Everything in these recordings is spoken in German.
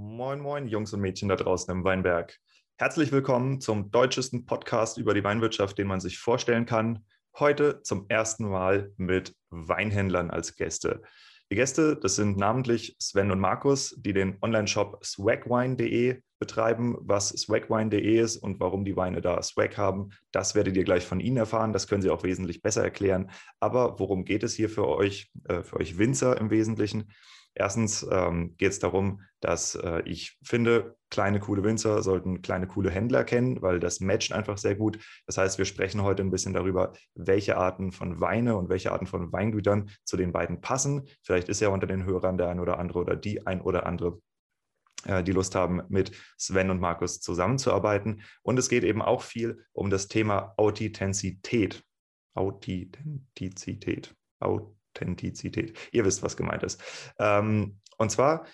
Moin, moin, Jungs und Mädchen da draußen im Weinberg. Herzlich willkommen zum deutschesten Podcast über die Weinwirtschaft, den man sich vorstellen kann. Heute zum ersten Mal mit Weinhändlern als Gäste. Die Gäste, das sind namentlich Sven und Markus, die den Online-Shop swagwine.de betreiben. Was swagwine.de ist und warum die Weine da Swag haben, das werdet ihr gleich von ihnen erfahren. Das können sie auch wesentlich besser erklären. Aber worum geht es hier für euch, äh, für euch Winzer im Wesentlichen? Erstens ähm, geht es darum, dass äh, ich finde, kleine, coole Winzer sollten kleine, coole Händler kennen, weil das matcht einfach sehr gut. Das heißt, wir sprechen heute ein bisschen darüber, welche Arten von Weine und welche Arten von Weingütern zu den beiden passen. Vielleicht ist ja unter den Hörern der ein oder andere oder die ein oder andere äh, die Lust haben, mit Sven und Markus zusammenzuarbeiten. Und es geht eben auch viel um das Thema Authentizität. Authentizität. Authentizität. Authentizität. Ihr wisst, was gemeint ist. Ähm, und zwar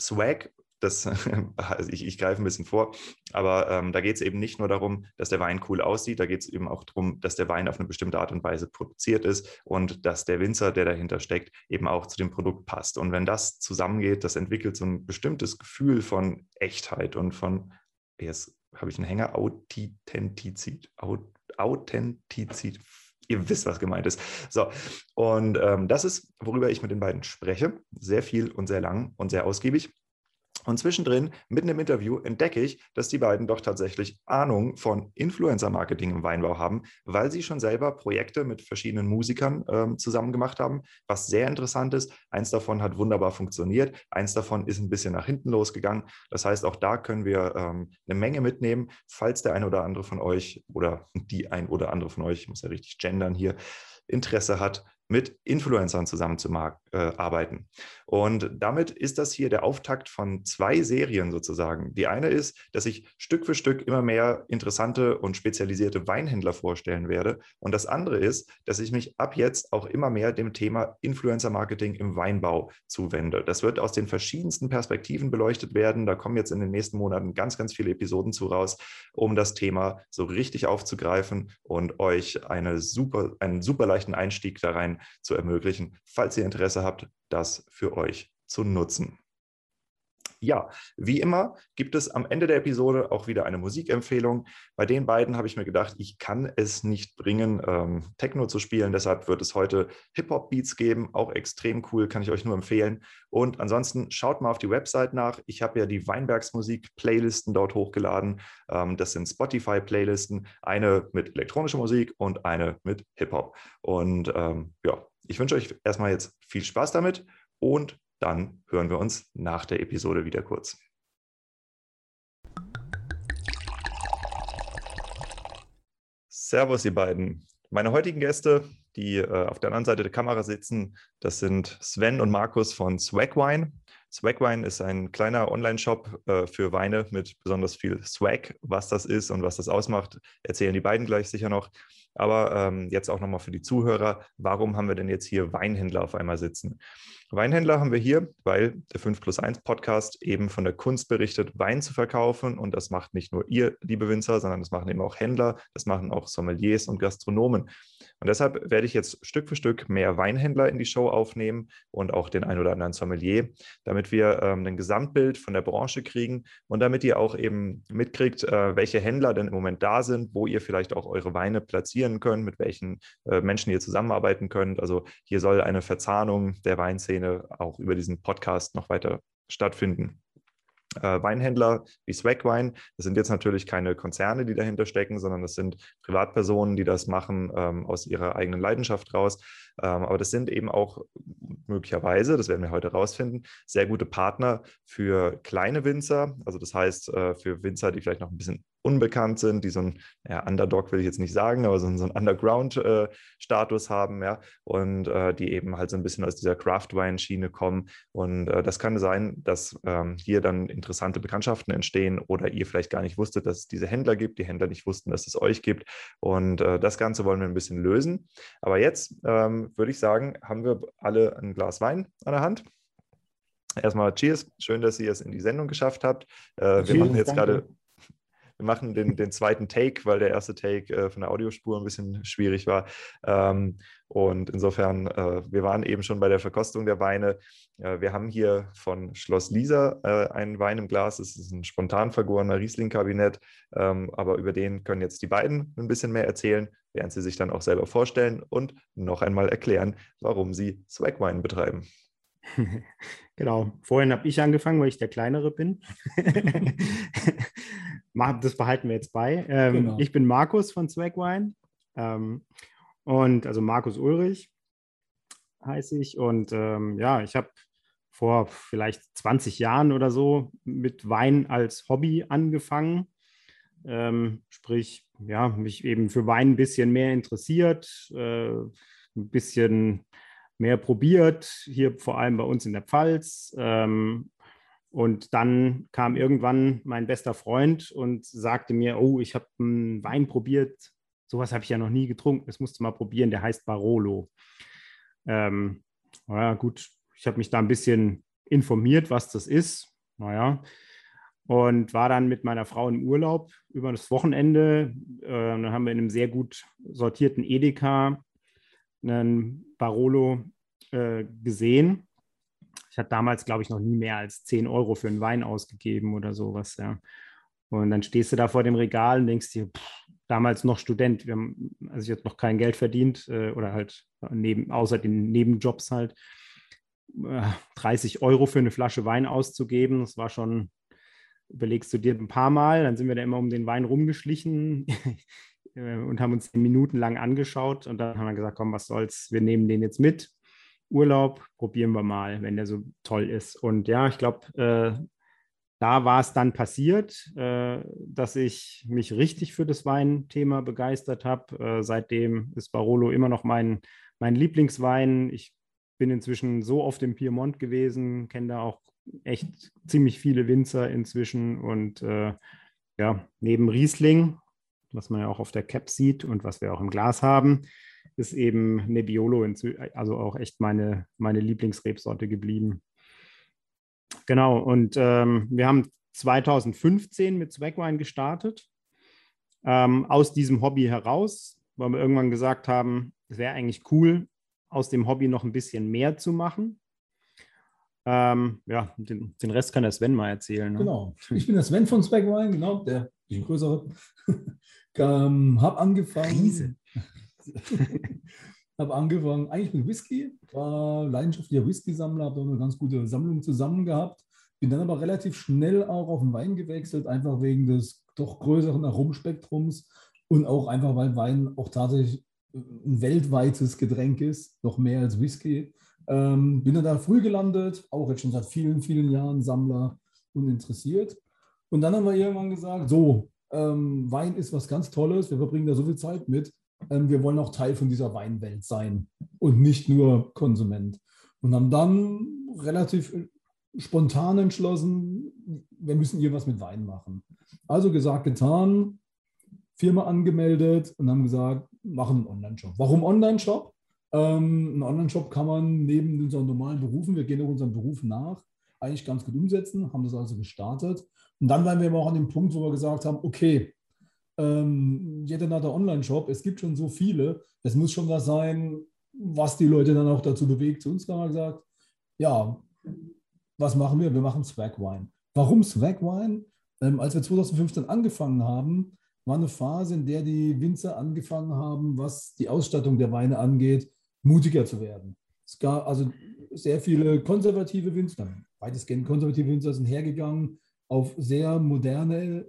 Swag, das, also ich, ich greife ein bisschen vor, aber ähm, da geht es eben nicht nur darum, dass der Wein cool aussieht, da geht es eben auch darum, dass der Wein auf eine bestimmte Art und Weise produziert ist und dass der Winzer, der dahinter steckt, eben auch zu dem Produkt passt. Und wenn das zusammengeht, das entwickelt so ein bestimmtes Gefühl von Echtheit und von, jetzt habe ich einen Hänger, Authentizität. Authentizität ihr wisst, was gemeint ist. So, und ähm, das ist, worüber ich mit den beiden spreche. Sehr viel und sehr lang und sehr ausgiebig. Und zwischendrin, mitten im Interview, entdecke ich, dass die beiden doch tatsächlich Ahnung von Influencer-Marketing im Weinbau haben, weil sie schon selber Projekte mit verschiedenen Musikern ähm, zusammen gemacht haben, was sehr interessant ist. Eins davon hat wunderbar funktioniert, eins davon ist ein bisschen nach hinten losgegangen. Das heißt, auch da können wir ähm, eine Menge mitnehmen, falls der ein oder andere von euch oder die ein oder andere von euch, ich muss ja richtig gendern hier, Interesse hat, mit Influencern zusammenzuarbeiten. Äh, und damit ist das hier der Auftakt von zwei Serien sozusagen. Die eine ist, dass ich Stück für Stück immer mehr interessante und spezialisierte Weinhändler vorstellen werde. Und das andere ist, dass ich mich ab jetzt auch immer mehr dem Thema Influencer-Marketing im Weinbau zuwende. Das wird aus den verschiedensten Perspektiven beleuchtet werden. Da kommen jetzt in den nächsten Monaten ganz, ganz viele Episoden zu raus, um das Thema so richtig aufzugreifen und euch eine super, einen super leichten Einstieg da rein zu ermöglichen, falls ihr Interesse habt, das für euch zu nutzen. Ja, wie immer gibt es am Ende der Episode auch wieder eine Musikempfehlung. Bei den beiden habe ich mir gedacht, ich kann es nicht bringen, ähm, Techno zu spielen. Deshalb wird es heute Hip-Hop-Beats geben. Auch extrem cool, kann ich euch nur empfehlen. Und ansonsten schaut mal auf die Website nach. Ich habe ja die Weinbergsmusik-Playlisten dort hochgeladen. Ähm, das sind Spotify-Playlisten. Eine mit elektronischer Musik und eine mit Hip-Hop. Und ähm, ja, ich wünsche euch erstmal jetzt viel Spaß damit und dann hören wir uns nach der Episode wieder kurz. Servus, ihr beiden. Meine heutigen Gäste, die äh, auf der anderen Seite der Kamera sitzen, das sind Sven und Markus von Swagwine. Swagwine ist ein kleiner Online-Shop äh, für Weine mit besonders viel Swag. Was das ist und was das ausmacht, erzählen die beiden gleich sicher noch. Aber ähm, jetzt auch nochmal für die Zuhörer, warum haben wir denn jetzt hier Weinhändler auf einmal sitzen? Weinhändler haben wir hier, weil der 5 plus 1 Podcast eben von der Kunst berichtet, Wein zu verkaufen. Und das macht nicht nur ihr, liebe Winzer, sondern das machen eben auch Händler, das machen auch Sommeliers und Gastronomen. Und deshalb werde ich jetzt Stück für Stück mehr Weinhändler in die Show aufnehmen und auch den ein oder anderen Sommelier, damit wir ähm, ein Gesamtbild von der Branche kriegen und damit ihr auch eben mitkriegt, äh, welche Händler denn im Moment da sind, wo ihr vielleicht auch eure Weine platzieren könnt, mit welchen äh, Menschen ihr zusammenarbeiten könnt. Also hier soll eine Verzahnung der Weinszene auch über diesen Podcast noch weiter stattfinden äh, Weinhändler wie Swagwine. Das sind jetzt natürlich keine Konzerne, die dahinter stecken, sondern das sind Privatpersonen, die das machen ähm, aus ihrer eigenen Leidenschaft raus. Ähm, aber das sind eben auch möglicherweise, das werden wir heute rausfinden, sehr gute Partner für kleine Winzer. Also das heißt, äh, für Winzer, die vielleicht noch ein bisschen unbekannt sind, die so ein ja, Underdog will ich jetzt nicht sagen, aber so, so einen Underground-Status äh, haben, ja, und äh, die eben halt so ein bisschen aus dieser Craft-Wine-Schiene kommen. Und äh, das kann sein, dass ähm, hier dann interessante Bekanntschaften entstehen oder ihr vielleicht gar nicht wusstet, dass es diese Händler gibt, die Händler nicht wussten, dass es euch gibt. Und äh, das Ganze wollen wir ein bisschen lösen. Aber jetzt ähm, würde ich sagen, haben wir alle ein Glas Wein an der Hand. Erstmal Cheers, schön, dass ihr es in die Sendung geschafft habt. Äh, wir machen jetzt gerade wir machen den, den zweiten Take, weil der erste Take äh, von der Audiospur ein bisschen schwierig war. Ähm, und insofern, äh, wir waren eben schon bei der Verkostung der Weine. Äh, wir haben hier von Schloss Lisa äh, einen Wein im Glas. Es ist ein spontan vergorener Riesling-Kabinett, ähm, aber über den können jetzt die beiden ein bisschen mehr erzählen, während sie sich dann auch selber vorstellen und noch einmal erklären, warum sie Swagwine betreiben. Genau, vorhin habe ich angefangen, weil ich der Kleinere bin. das behalten wir jetzt bei. Ähm, genau. Ich bin Markus von Swagwine. Ähm, und also Markus Ulrich heiße ich. Und ähm, ja, ich habe vor vielleicht 20 Jahren oder so mit Wein als Hobby angefangen. Ähm, sprich, ja, mich eben für Wein ein bisschen mehr interessiert, äh, ein bisschen mehr probiert, hier vor allem bei uns in der Pfalz. Ähm, und dann kam irgendwann mein bester Freund und sagte mir, oh, ich habe einen Wein probiert, Sowas habe ich ja noch nie getrunken. Das musste mal probieren. Der heißt Barolo. Ähm, naja, gut, ich habe mich da ein bisschen informiert, was das ist. Naja, und war dann mit meiner Frau im Urlaub über das Wochenende. Äh, dann haben wir in einem sehr gut sortierten Edeka einen Barolo äh, gesehen. Ich hatte damals, glaube ich, noch nie mehr als 10 Euro für einen Wein ausgegeben oder sowas. Ja. Und dann stehst du da vor dem Regal und denkst dir, pff, damals noch Student, wir haben, also ich habe noch kein Geld verdient äh, oder halt neben, außer den Nebenjobs halt, äh, 30 Euro für eine Flasche Wein auszugeben. Das war schon, überlegst du dir ein paar Mal, dann sind wir da immer um den Wein rumgeschlichen äh, und haben uns minutenlang angeschaut und dann haben wir gesagt, komm, was soll's, wir nehmen den jetzt mit. Urlaub, probieren wir mal, wenn der so toll ist. Und ja, ich glaube, äh, da war es dann passiert, äh, dass ich mich richtig für das Weinthema begeistert habe. Äh, seitdem ist Barolo immer noch mein, mein Lieblingswein. Ich bin inzwischen so oft im Piemont gewesen, kenne da auch echt ziemlich viele Winzer inzwischen. Und äh, ja, neben Riesling, was man ja auch auf der Cap sieht und was wir auch im Glas haben, ist eben Nebbiolo, also auch echt meine, meine Lieblingsrebsorte geblieben. Genau, und ähm, wir haben 2015 mit Zweckwine gestartet. Ähm, aus diesem Hobby heraus, weil wir irgendwann gesagt haben, es wäre eigentlich cool, aus dem Hobby noch ein bisschen mehr zu machen. Ähm, ja, den, den, Rest kann der Sven mal erzählen. Ne? Genau, ich bin der Sven von Zweckwine, genau, der bisschen größere. ähm, hab angefangen. Riese. habe angefangen eigentlich mit Whisky, war leidenschaftlicher Whisky-Sammler, habe eine ganz gute Sammlung zusammen gehabt. Bin dann aber relativ schnell auch auf den Wein gewechselt, einfach wegen des doch größeren Aromspektrums und auch einfach, weil Wein auch tatsächlich ein weltweites Getränk ist, noch mehr als Whisky. Ähm, bin dann da früh gelandet, auch jetzt schon seit vielen, vielen Jahren Sammler und interessiert. Und dann haben wir irgendwann gesagt, so, ähm, Wein ist was ganz Tolles, wir verbringen da so viel Zeit mit, wir wollen auch Teil von dieser Weinwelt sein und nicht nur Konsument. Und haben dann relativ spontan entschlossen, wir müssen hier was mit Wein machen. Also gesagt, getan, Firma angemeldet und haben gesagt, machen einen Online-Shop. Warum Online-Shop? Ähm, einen Online-Shop kann man neben unseren normalen Berufen, wir gehen auch unseren Beruf nach, eigentlich ganz gut umsetzen, haben das also gestartet. Und dann waren wir aber auch an dem Punkt, wo wir gesagt haben, okay, ähm, jeder hat Online-Shop, es gibt schon so viele, es muss schon was sein, was die Leute dann auch dazu bewegt. Zu uns haben gesagt, ja, was machen wir? Wir machen Swag Wine. Warum Swag Wine? Ähm, als wir 2015 angefangen haben, war eine Phase, in der die Winzer angefangen haben, was die Ausstattung der Weine angeht, mutiger zu werden. Es gab also sehr viele konservative Winzer, weitestgehend konservative Winzer sind hergegangen, auf sehr moderne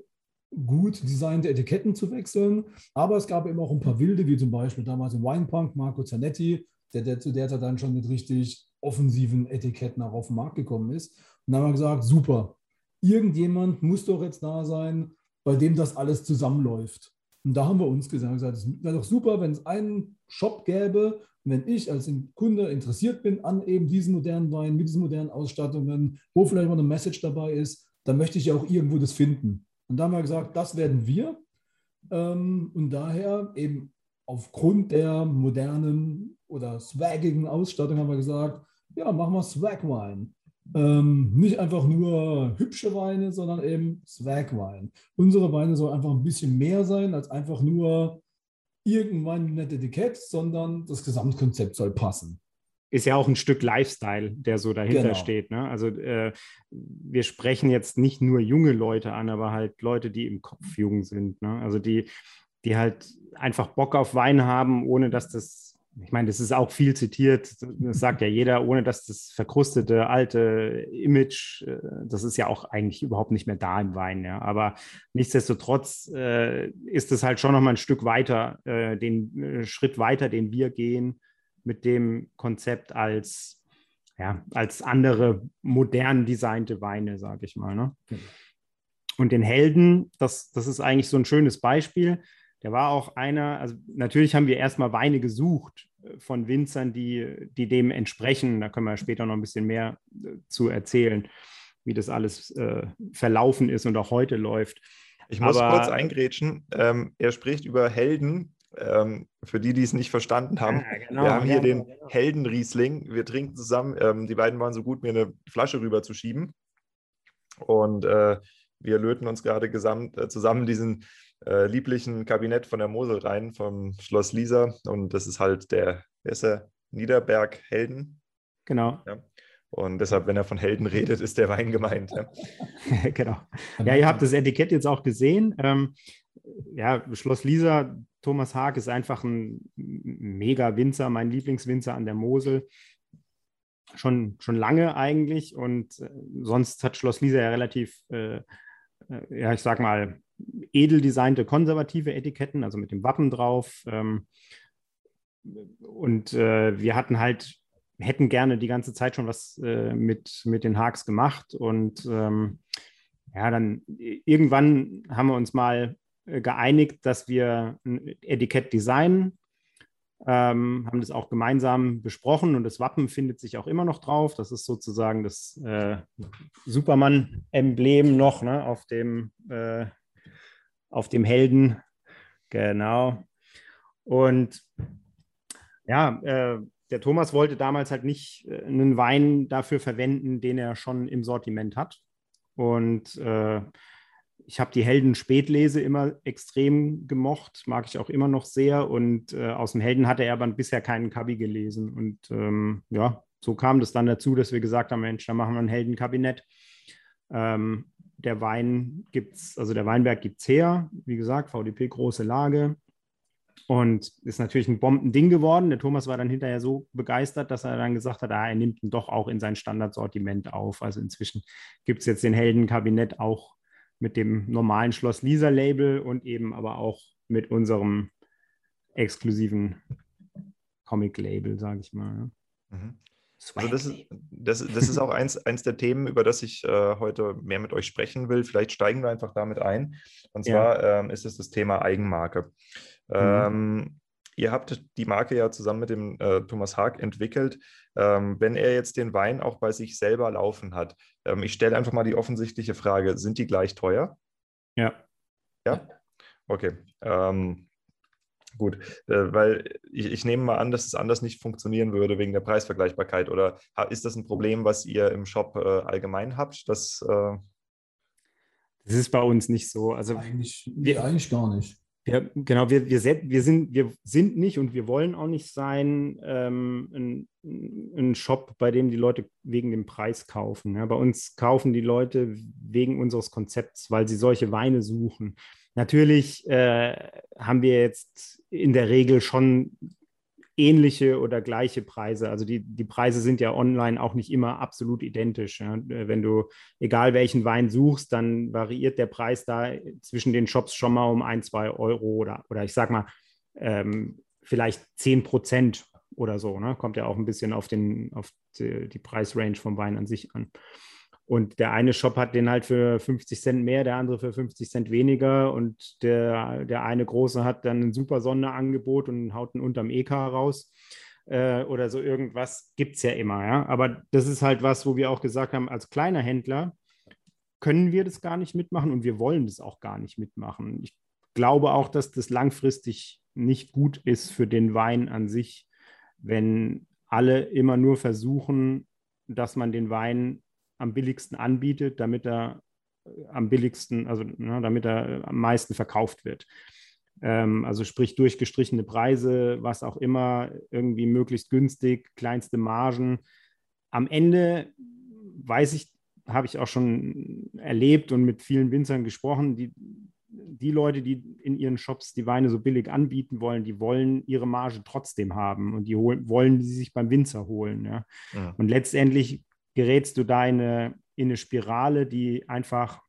gut designte Etiketten zu wechseln. Aber es gab eben auch ein paar wilde, wie zum Beispiel damals im Winepunk Marco Zanetti, der, der zu der Zeit dann schon mit richtig offensiven Etiketten auch auf den Markt gekommen ist. Und dann haben wir gesagt, super, irgendjemand muss doch jetzt da sein, bei dem das alles zusammenläuft. Und da haben wir uns gesagt, es wäre doch super, wenn es einen Shop gäbe, wenn ich als Kunde interessiert bin an eben diesen modernen Weinen, mit diesen modernen Ausstattungen, wo vielleicht mal eine Message dabei ist, dann möchte ich ja auch irgendwo das finden. Und da haben wir gesagt, das werden wir. Ähm, und daher eben aufgrund der modernen oder swaggigen Ausstattung haben wir gesagt, ja, machen wir Swag Wine. ähm, nicht einfach nur hübsche Weine, sondern eben Swag-Wein. Unsere Weine soll einfach ein bisschen mehr sein als einfach nur irgendwann ein nettes Etikett, sondern das Gesamtkonzept soll passen. Ist ja auch ein Stück Lifestyle, der so dahinter genau. steht. Ne? Also äh, wir sprechen jetzt nicht nur junge Leute an, aber halt Leute, die im Kopf jung sind. Ne? Also die, die halt einfach Bock auf Wein haben, ohne dass das ich meine, das ist auch viel zitiert, das sagt ja jeder, ohne dass das verkrustete alte Image, äh, das ist ja auch eigentlich überhaupt nicht mehr da im Wein. Ja. Aber nichtsdestotrotz äh, ist es halt schon nochmal ein Stück weiter, äh, den äh, Schritt weiter, den wir gehen mit dem Konzept als, ja, als andere modern designte Weine, sage ich mal. Ne? Genau. Und den Helden, das, das ist eigentlich so ein schönes Beispiel der war auch einer, also natürlich haben wir erstmal Weine gesucht äh, von Winzern, die, die dem entsprechen. Da können wir später noch ein bisschen mehr äh, zu erzählen, wie das alles äh, verlaufen ist und auch heute läuft. Ich muss Aber, kurz eingrätschen. Ähm, er spricht über Helden. Ähm, für die, die es nicht verstanden haben, ja, genau, wir haben hier ja, den genau. Heldenriesling. Wir trinken zusammen. Ähm, die beiden waren so gut, mir eine Flasche rüberzuschieben. Und äh, wir löten uns gerade äh, zusammen diesen äh, lieblichen Kabinett von der Mosel rein, vom Schloss Lisa. Und das ist halt der, ist der? Niederberg Helden. Genau. Ja. Und deshalb, wenn er von Helden redet, ist der Wein gemeint. Ja. genau. Ja, ihr habt das Etikett jetzt auch gesehen. Ähm, ja, Schloss Lisa, Thomas Haag ist einfach ein mega Winzer, mein Lieblingswinzer an der Mosel. Schon, schon lange eigentlich. Und äh, sonst hat Schloss Lisa ja relativ, äh, äh ja, ich sag mal, edel designte konservative Etiketten, also mit dem Wappen drauf. Ähm, und äh, wir hatten halt, hätten gerne die ganze Zeit schon was äh, mit, mit den Haags gemacht. Und ähm, ja, dann irgendwann haben wir uns mal äh, geeinigt, dass wir ein Etikett designen. Ähm, haben das auch gemeinsam besprochen und das Wappen findet sich auch immer noch drauf. Das ist sozusagen das äh, Superman-Emblem noch ne, auf dem äh, auf dem Helden. Genau. Und ja, äh, der Thomas wollte damals halt nicht äh, einen Wein dafür verwenden, den er schon im Sortiment hat. Und äh, ich habe die Helden Spätlese immer extrem gemocht, mag ich auch immer noch sehr. Und äh, aus dem Helden hatte er aber bisher keinen Kabi gelesen. Und ähm, ja, so kam das dann dazu, dass wir gesagt haben: Mensch, da machen wir ein Heldenkabinett. Ähm, der Wein gibt's, also der Weinberg gibt es her, wie gesagt, VDP große Lage. Und ist natürlich ein Bombending geworden. Der Thomas war dann hinterher so begeistert, dass er dann gesagt hat, ah, er nimmt ihn doch auch in sein Standardsortiment auf. Also inzwischen gibt es jetzt den Heldenkabinett auch mit dem normalen Schloss Lisa Label und eben aber auch mit unserem exklusiven Comic Label, sage ich mal. Mhm. Also das, ist, das, das ist auch eins, eins der Themen, über das ich äh, heute mehr mit euch sprechen will. Vielleicht steigen wir einfach damit ein. Und zwar ja. ähm, ist es das Thema Eigenmarke. Mhm. Ähm, ihr habt die Marke ja zusammen mit dem äh, Thomas Haag entwickelt. Ähm, wenn er jetzt den Wein auch bei sich selber laufen hat, ähm, ich stelle einfach mal die offensichtliche Frage: Sind die gleich teuer? Ja. Ja? Okay. Ähm, Gut, äh, weil ich, ich, nehme mal an, dass es anders nicht funktionieren würde wegen der Preisvergleichbarkeit. Oder ist das ein Problem, was ihr im Shop äh, allgemein habt? Dass, äh das ist bei uns nicht so. Also eigentlich, wir, eigentlich gar nicht. Wir, genau, wir, wir, wir, sind, wir sind nicht und wir wollen auch nicht sein ähm, ein, ein, Shop, bei dem die Leute wegen dem Preis kaufen. Ja, bei uns kaufen die Leute wegen unseres Konzepts, weil sie solche Weine suchen. Natürlich äh, haben wir jetzt in der Regel schon ähnliche oder gleiche Preise. Also die, die Preise sind ja online auch nicht immer absolut identisch. Ja. Wenn du egal welchen Wein suchst, dann variiert der Preis da zwischen den Shops schon mal um ein, zwei Euro oder, oder ich sag mal ähm, vielleicht zehn Prozent oder so. Ne? Kommt ja auch ein bisschen auf, den, auf die, die Preisrange vom Wein an sich an. Und der eine Shop hat den halt für 50 Cent mehr, der andere für 50 Cent weniger. Und der, der eine große hat dann ein super Sonderangebot und haut einen unterm EK raus. Äh, oder so irgendwas gibt es ja immer. Ja? Aber das ist halt was, wo wir auch gesagt haben, als kleiner Händler können wir das gar nicht mitmachen und wir wollen das auch gar nicht mitmachen. Ich glaube auch, dass das langfristig nicht gut ist für den Wein an sich, wenn alle immer nur versuchen, dass man den Wein am billigsten anbietet, damit er am billigsten, also ne, damit er am meisten verkauft wird. Ähm, also sprich durchgestrichene Preise, was auch immer, irgendwie möglichst günstig, kleinste Margen. Am Ende weiß ich, habe ich auch schon erlebt und mit vielen Winzern gesprochen, die, die Leute, die in ihren Shops die Weine so billig anbieten wollen, die wollen ihre Marge trotzdem haben und die holen, wollen die sich beim Winzer holen. Ja? ja. Und letztendlich gerätst du da in eine, in eine Spirale, die einfach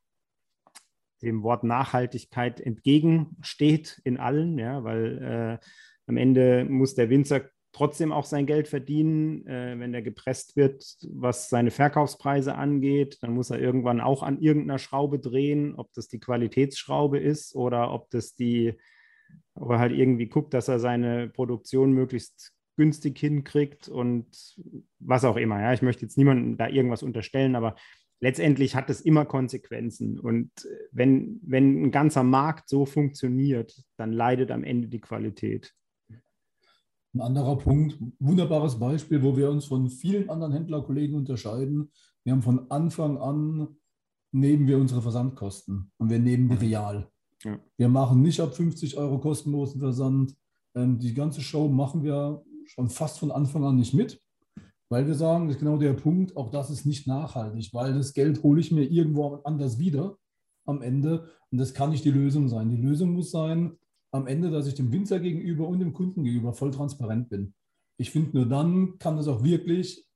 dem Wort Nachhaltigkeit entgegensteht in allen, ja, weil äh, am Ende muss der Winzer trotzdem auch sein Geld verdienen, äh, wenn er gepresst wird, was seine Verkaufspreise angeht. Dann muss er irgendwann auch an irgendeiner Schraube drehen, ob das die Qualitätsschraube ist oder ob das die, ob er halt irgendwie guckt, dass er seine Produktion möglichst günstig hinkriegt und was auch immer. Ja, ich möchte jetzt niemandem da irgendwas unterstellen, aber letztendlich hat es immer Konsequenzen. Und wenn, wenn ein ganzer Markt so funktioniert, dann leidet am Ende die Qualität. Ein anderer Punkt, wunderbares Beispiel, wo wir uns von vielen anderen Händlerkollegen unterscheiden. Wir haben von Anfang an, nehmen wir unsere Versandkosten und wir nehmen die mhm. real. Ja. Wir machen nicht ab 50 Euro kostenlosen Versand. Ähm, die ganze Show machen wir schon fast von Anfang an nicht mit. Weil wir sagen, das ist genau der Punkt, auch das ist nicht nachhaltig, weil das Geld hole ich mir irgendwo anders wieder am Ende und das kann nicht die Lösung sein. Die Lösung muss sein, am Ende, dass ich dem Winzer gegenüber und dem Kunden gegenüber voll transparent bin. Ich finde, nur dann kann das auch wirklich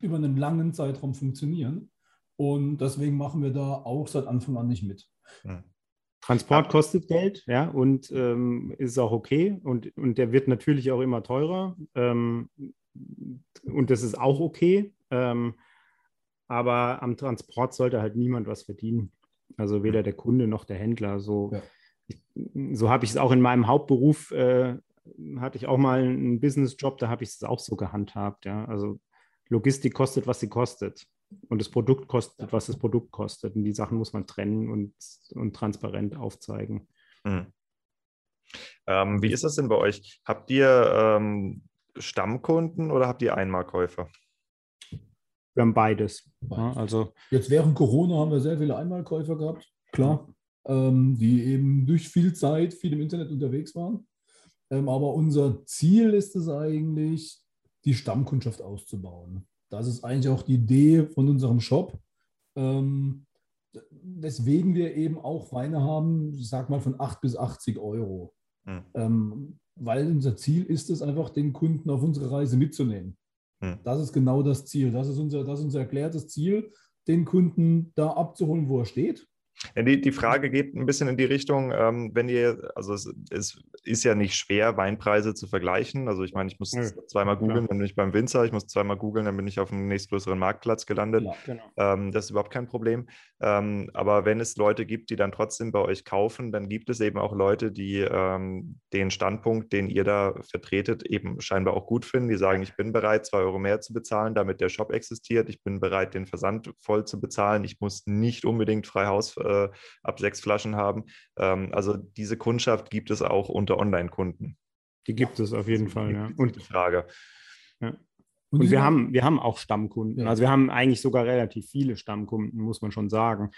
über einen langen Zeitraum funktionieren. Und deswegen machen wir da auch seit Anfang an nicht mit. Transport kostet Geld, ja, und ähm, ist auch okay. Und, und der wird natürlich auch immer teurer. Ähm, und das ist auch okay. Ähm, aber am Transport sollte halt niemand was verdienen. Also weder der Kunde noch der Händler. So, ja. so habe ich es auch in meinem Hauptberuf, äh, hatte ich auch mal einen Businessjob, da habe ich es auch so gehandhabt. Ja? Also Logistik kostet, was sie kostet. Und das Produkt kostet, was das Produkt kostet. Und die Sachen muss man trennen und, und transparent aufzeigen. Mhm. Ähm, wie ist das denn bei euch? Habt ihr ähm, Stammkunden oder habt ihr Einmalkäufer? Wir haben beides. Ja, also Jetzt während Corona haben wir sehr viele Einmalkäufer gehabt, klar, ähm, die eben durch viel Zeit viel im Internet unterwegs waren. Ähm, aber unser Ziel ist es eigentlich, die Stammkundschaft auszubauen. Das ist eigentlich auch die Idee von unserem Shop. Ähm, weswegen wir eben auch Weine haben, ich sag mal von 8 bis 80 Euro. Hm. Ähm, weil unser Ziel ist es einfach, den Kunden auf unsere Reise mitzunehmen. Hm. Das ist genau das Ziel. Das ist, unser, das ist unser erklärtes Ziel, den Kunden da abzuholen, wo er steht. Ja, die, die Frage geht ein bisschen in die Richtung, ähm, wenn ihr, also es, es, ist ja nicht schwer, Weinpreise zu vergleichen. Also ich meine, ich muss ja, zweimal googeln, dann bin ich beim Winzer, ich muss zweimal googeln, dann bin ich auf dem nächstgrößeren Marktplatz gelandet. Ja, genau. ähm, das ist überhaupt kein Problem. Ähm, aber wenn es Leute gibt, die dann trotzdem bei euch kaufen, dann gibt es eben auch Leute, die ähm, den Standpunkt, den ihr da vertretet, eben scheinbar auch gut finden. Die sagen, ich bin bereit, zwei Euro mehr zu bezahlen, damit der Shop existiert. Ich bin bereit, den Versand voll zu bezahlen. Ich muss nicht unbedingt frei Haus äh, ab sechs Flaschen haben. Ähm, also diese Kundschaft gibt es auch unter Online-Kunden. Die gibt es auf jeden Fall, ja. Und die Frage. Ja. Und, und wir, haben, wir haben auch Stammkunden. Ja. Also wir haben eigentlich sogar relativ viele Stammkunden, muss man schon sagen.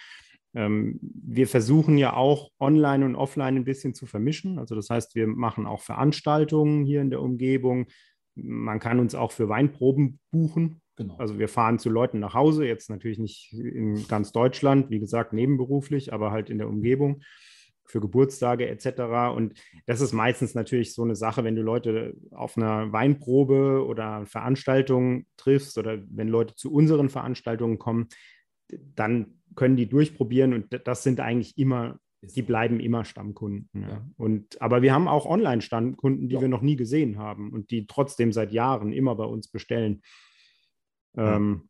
Ähm, wir versuchen ja auch online und offline ein bisschen zu vermischen. Also das heißt, wir machen auch Veranstaltungen hier in der Umgebung. Man kann uns auch für Weinproben buchen. Genau. Also wir fahren zu Leuten nach Hause, jetzt natürlich nicht in ganz Deutschland, wie gesagt, nebenberuflich, aber halt in der Umgebung für Geburtstage etc. Und das ist meistens natürlich so eine Sache, wenn du Leute auf einer Weinprobe oder Veranstaltung triffst oder wenn Leute zu unseren Veranstaltungen kommen, dann können die durchprobieren und das sind eigentlich immer, die bleiben immer Stammkunden. Ja. Und, aber wir haben auch Online-Stammkunden, die ja. wir noch nie gesehen haben und die trotzdem seit Jahren immer bei uns bestellen. Ähm,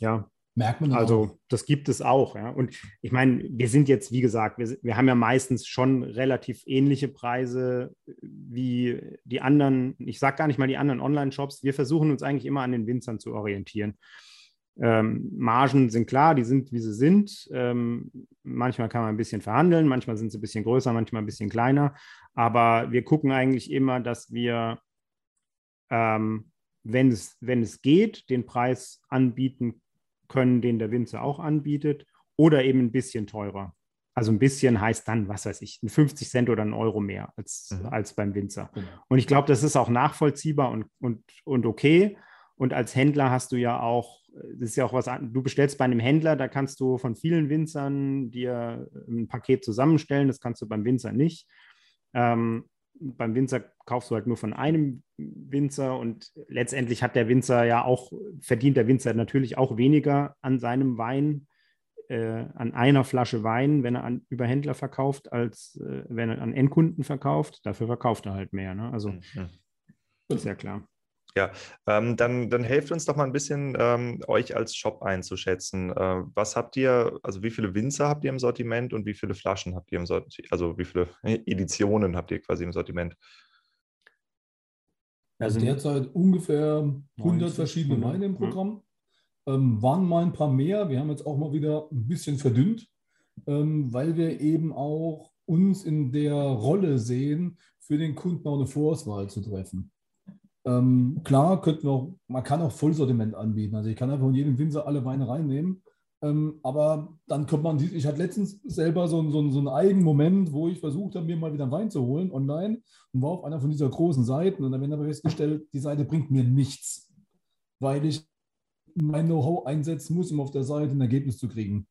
ja. Merkt man also, auch. das gibt es auch. Ja. Und ich meine, wir sind jetzt, wie gesagt, wir, wir haben ja meistens schon relativ ähnliche Preise wie die anderen, ich sage gar nicht mal die anderen Online-Shops. Wir versuchen uns eigentlich immer an den Winzern zu orientieren. Ähm, Margen sind klar, die sind, wie sie sind. Ähm, manchmal kann man ein bisschen verhandeln, manchmal sind sie ein bisschen größer, manchmal ein bisschen kleiner. Aber wir gucken eigentlich immer, dass wir ähm, wenn es, wenn es geht, den Preis anbieten können, den der Winzer auch anbietet, oder eben ein bisschen teurer. Also ein bisschen heißt dann, was weiß ich, 50 Cent oder ein Euro mehr als, mhm. als beim Winzer. Genau. Und ich glaube, das ist auch nachvollziehbar und, und, und okay. Und als Händler hast du ja auch, das ist ja auch was, du bestellst bei einem Händler, da kannst du von vielen Winzern dir ein Paket zusammenstellen, das kannst du beim Winzer nicht. Ähm, beim Winzer kaufst du halt nur von einem Winzer und letztendlich hat der Winzer ja auch, verdient der Winzer natürlich auch weniger an seinem Wein, äh, an einer Flasche Wein, wenn er an, über Händler verkauft, als äh, wenn er an Endkunden verkauft. Dafür verkauft er halt mehr. Ne? Also mhm. ist ja klar. Ja, ähm, dann, dann helft uns doch mal ein bisschen, ähm, euch als Shop einzuschätzen. Äh, was habt ihr, also wie viele Winzer habt ihr im Sortiment und wie viele Flaschen habt ihr im Sortiment, also wie viele Editionen habt ihr quasi im Sortiment? Also derzeit ungefähr 100 90, verschiedene Weine im Programm. Ähm, waren mal ein paar mehr. Wir haben jetzt auch mal wieder ein bisschen verdünnt, ähm, weil wir eben auch uns in der Rolle sehen, für den Kunden auch eine Vorauswahl zu treffen. Ähm, klar, könnten auch, man kann auch Vollsortiment anbieten. Also ich kann einfach von jedem Winzer alle Weine reinnehmen. Ähm, aber dann kommt man, ich hatte letztens selber so, so, so einen eigenen Moment, wo ich versucht habe, mir mal wieder einen Wein zu holen online und war auf einer von dieser großen Seiten und dann habe ich festgestellt, die Seite bringt mir nichts, weil ich mein Know-how einsetzen muss, um auf der Seite ein Ergebnis zu kriegen.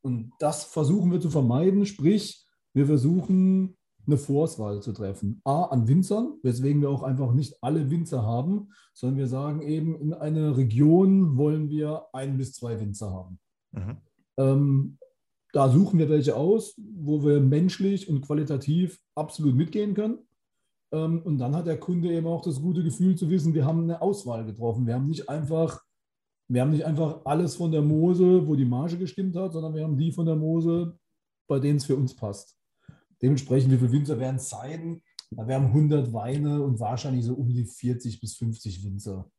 Und das versuchen wir zu vermeiden, sprich, wir versuchen eine Vorauswahl zu treffen. A, an Winzern, weswegen wir auch einfach nicht alle Winzer haben, sondern wir sagen eben, in einer Region wollen wir ein bis zwei Winzer haben. Mhm. Ähm, da suchen wir welche aus, wo wir menschlich und qualitativ absolut mitgehen können. Ähm, und dann hat der Kunde eben auch das gute Gefühl zu wissen, wir haben eine Auswahl getroffen. Wir haben nicht einfach, wir haben nicht einfach alles von der Mose, wo die Marge gestimmt hat, sondern wir haben die von der Mose, bei denen es für uns passt. Dementsprechend, wie viele Winzer werden es sein? Da werden 100 Weine und wahrscheinlich so um die 40 bis 50 Winzer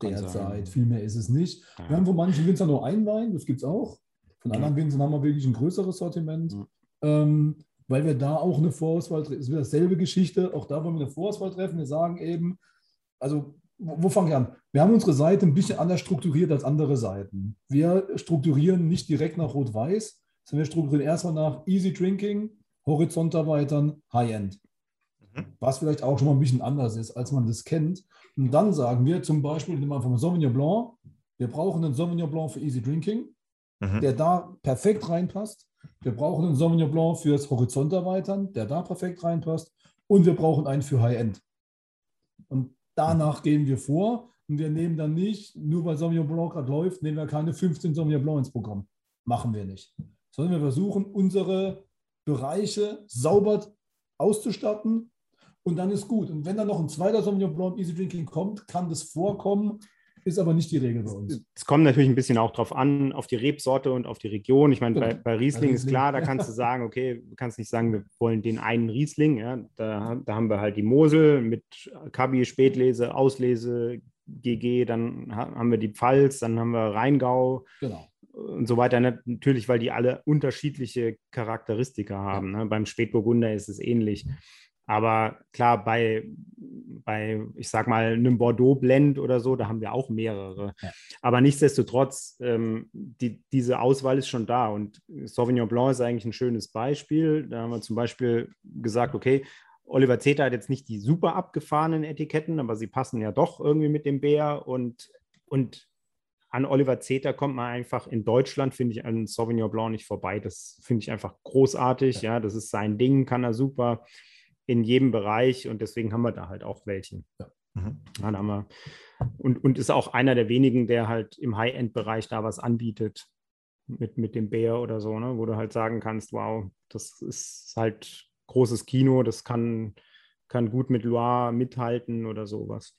derzeit. Viel mehr ist es nicht. Ja. Wir haben von manchen Winzern nur einen Wein, das gibt es auch. Von anderen ja. Winzern haben wir wirklich ein größeres Sortiment, ja. ähm, weil wir da auch eine Vorauswahl treffen. Es ist wieder dasselbe Geschichte, auch da wollen wir eine Vorauswahl treffen. Wir sagen eben, also wo, wo fange ich an? Wir haben unsere Seite ein bisschen anders strukturiert als andere Seiten. Wir strukturieren nicht direkt nach Rot-Weiß, sondern wir strukturieren erstmal nach Easy Drinking, Horizont erweitern, High-End. Mhm. Was vielleicht auch schon mal ein bisschen anders ist, als man das kennt. Und dann sagen wir zum Beispiel, nehmen wir einfach mal Sauvignon Blanc, wir brauchen einen Sauvignon Blanc für Easy Drinking, mhm. der da perfekt reinpasst. Wir brauchen einen Sauvignon Blanc fürs Horizont erweitern, der da perfekt reinpasst. Und wir brauchen einen für High-End. Und danach gehen wir vor und wir nehmen dann nicht, nur weil Sauvignon Blanc gerade läuft, nehmen wir keine 15 Sauvignon Blanc ins Programm. Machen wir nicht. Sondern wir versuchen, unsere Bereiche sauber auszustatten und dann ist gut. Und wenn dann noch ein zweiter Sauvignon Blanc Easy Drinking kommt, kann das vorkommen, ist aber nicht die Regel bei uns. Es kommt natürlich ein bisschen auch drauf an, auf die Rebsorte und auf die Region. Ich meine, genau. bei, bei, Riesling, ist klar, da kannst du sagen, okay, du kannst nicht sagen, wir wollen den einen Riesling. Ja, da, da haben wir halt die Mosel mit Kabi, Spätlese, Auslese, GG, dann haben wir die Pfalz, dann haben wir Rheingau. Genau und so weiter. Natürlich, weil die alle unterschiedliche Charakteristika haben. Ne? Beim Spätburgunder ist es ähnlich. Aber klar, bei, bei, ich sag mal, einem Bordeaux-Blend oder so, da haben wir auch mehrere. Ja. Aber nichtsdestotrotz, ähm, die, diese Auswahl ist schon da. Und Sauvignon Blanc ist eigentlich ein schönes Beispiel. Da haben wir zum Beispiel gesagt, okay, Oliver Zeter hat jetzt nicht die super abgefahrenen Etiketten, aber sie passen ja doch irgendwie mit dem Bär. Und, und an Oliver Zeter kommt man einfach in Deutschland, finde ich, an Sauvignon Blanc nicht vorbei. Das finde ich einfach großartig. Ja. ja, das ist sein Ding, kann er super in jedem Bereich und deswegen haben wir da halt auch welche. Ja. Mhm. Ja, haben wir, und, und ist auch einer der wenigen, der halt im High-End-Bereich da was anbietet mit, mit dem Bär oder so, ne? wo du halt sagen kannst, wow, das ist halt großes Kino, das kann, kann gut mit Loire mithalten oder sowas.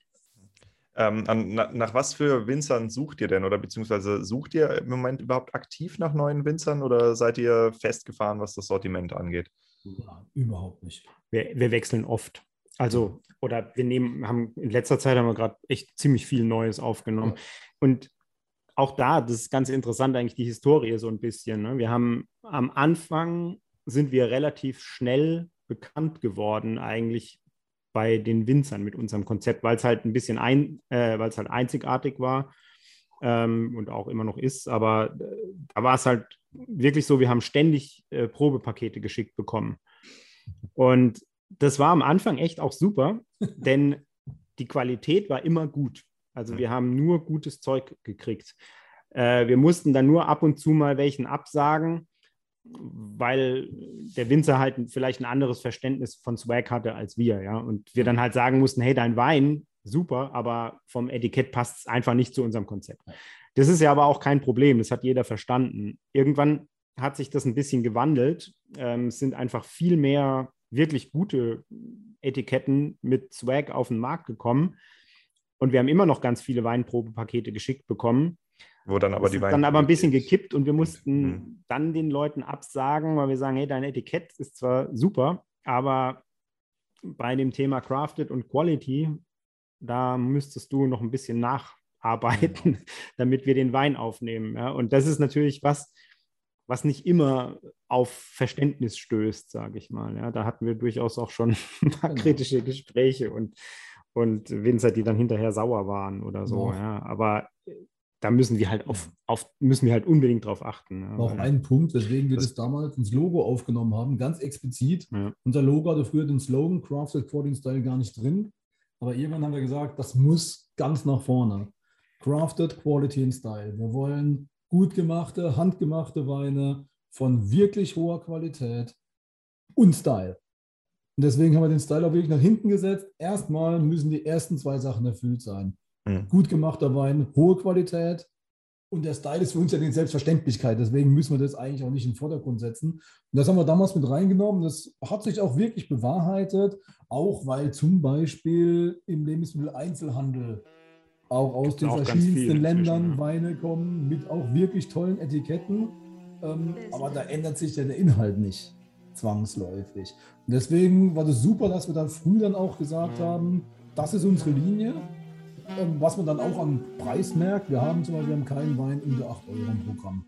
Ähm, an, na, nach was für Winzern sucht ihr denn oder beziehungsweise sucht ihr im Moment überhaupt aktiv nach neuen Winzern oder seid ihr festgefahren, was das Sortiment angeht? Ja, überhaupt nicht. Wir, wir, wechseln oft. Also, oder wir nehmen, haben in letzter Zeit haben wir gerade echt ziemlich viel Neues aufgenommen. Und auch da, das ist ganz interessant, eigentlich die Historie so ein bisschen. Ne? Wir haben am Anfang sind wir relativ schnell bekannt geworden, eigentlich bei den Winzern mit unserem Konzept, weil es halt ein bisschen ein, äh, weil es halt einzigartig war ähm, und auch immer noch ist. Aber äh, da war es halt wirklich so, wir haben ständig äh, Probepakete geschickt bekommen. Und das war am Anfang echt auch super, denn die Qualität war immer gut. Also wir haben nur gutes Zeug gekriegt. Äh, wir mussten dann nur ab und zu mal welchen absagen, weil der Winzer halt vielleicht ein anderes Verständnis von Swag hatte als wir, ja. Und wir dann halt sagen mussten, hey, dein Wein, super, aber vom Etikett passt es einfach nicht zu unserem Konzept. Das ist ja aber auch kein Problem, das hat jeder verstanden. Irgendwann hat sich das ein bisschen gewandelt. Ähm, es sind einfach viel mehr wirklich gute Etiketten mit Swag auf den Markt gekommen. Und wir haben immer noch ganz viele Weinprobepakete geschickt bekommen. Wo dann aber das die Wein dann aber ein bisschen gekippt und wir mussten mhm. dann den Leuten absagen, weil wir sagen, hey, dein Etikett ist zwar super, aber bei dem Thema Crafted und Quality, da müsstest du noch ein bisschen nacharbeiten, mhm. damit wir den Wein aufnehmen. Ja? Und das ist natürlich was, was nicht immer auf Verständnis stößt, sage ich mal. Ja, da hatten wir durchaus auch schon ein paar genau. kritische Gespräche und, und Winzer, die dann hinterher sauer waren oder so. Ja. Aber da müssen wir halt auf, auf müssen wir halt unbedingt drauf achten. Ja, auch ein Punkt, weswegen wir das, das, damals ins Logo aufgenommen haben, ganz explizit. Ja. Unser Logo hatte früher den Slogan Crafted Quality Style gar nicht drin. Aber irgendwann haben wir gesagt, das muss ganz nach vorne. Crafted Quality and Style. Wir wollen gut gemachte, handgemachte Weine von wirklich hoher Qualität und Style. Und deswegen haben wir den Style auch wirklich nach hinten gesetzt. Erstmal müssen die ersten zwei Sachen erfüllt sein. Mhm. Gut gemachter Wein, hohe Qualität. Und der Style ist für uns ja die Selbstverständlichkeit. Deswegen müssen wir das eigentlich auch nicht in den Vordergrund setzen. Und das haben wir damals mit reingenommen. Das hat sich auch wirklich bewahrheitet. Auch weil zum Beispiel im Lebensmitteleinzelhandel auch aus den verschiedensten Ländern Weine kommen mit auch wirklich tollen Etiketten. Ähm, aber da ändert sich ja der Inhalt nicht zwangsläufig. Und deswegen war das super, dass wir dann früh dann auch gesagt haben, das ist unsere Linie. Ähm, was man dann auch am Preis merkt, wir haben zum Beispiel keinen Wein unter 8 Euro im Programm.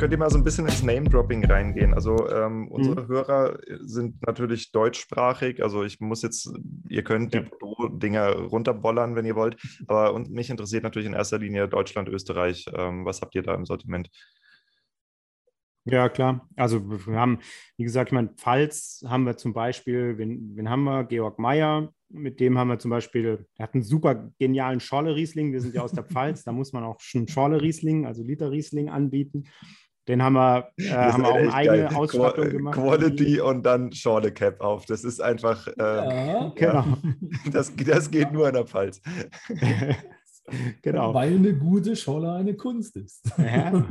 Könnt ihr mal so ein bisschen ins Name-Dropping reingehen? Also ähm, unsere mhm. Hörer sind natürlich deutschsprachig. Also ich muss jetzt, ihr könnt die Dinger runterbollern, wenn ihr wollt. Aber und mich interessiert natürlich in erster Linie Deutschland, Österreich. Ähm, was habt ihr da im Sortiment? Ja, klar. Also wir haben, wie gesagt, ich meine, Pfalz haben wir zum Beispiel, wen, wen haben wir? Georg Meyer, mit dem haben wir zum Beispiel, er hat einen super genialen Schorle-Riesling. Wir sind ja aus der Pfalz, da muss man auch schon Schorle-Riesling, also Liter-Riesling anbieten. Den haben wir, äh, haben wir auch eine eigene geil. Ausstattung Qu gemacht. Quality und dann Schorle Cap auf. Das ist einfach. Äh, ja, genau. Das, das geht nur in der Pfalz. genau. Weil eine gute Scholle eine Kunst ist. Ja.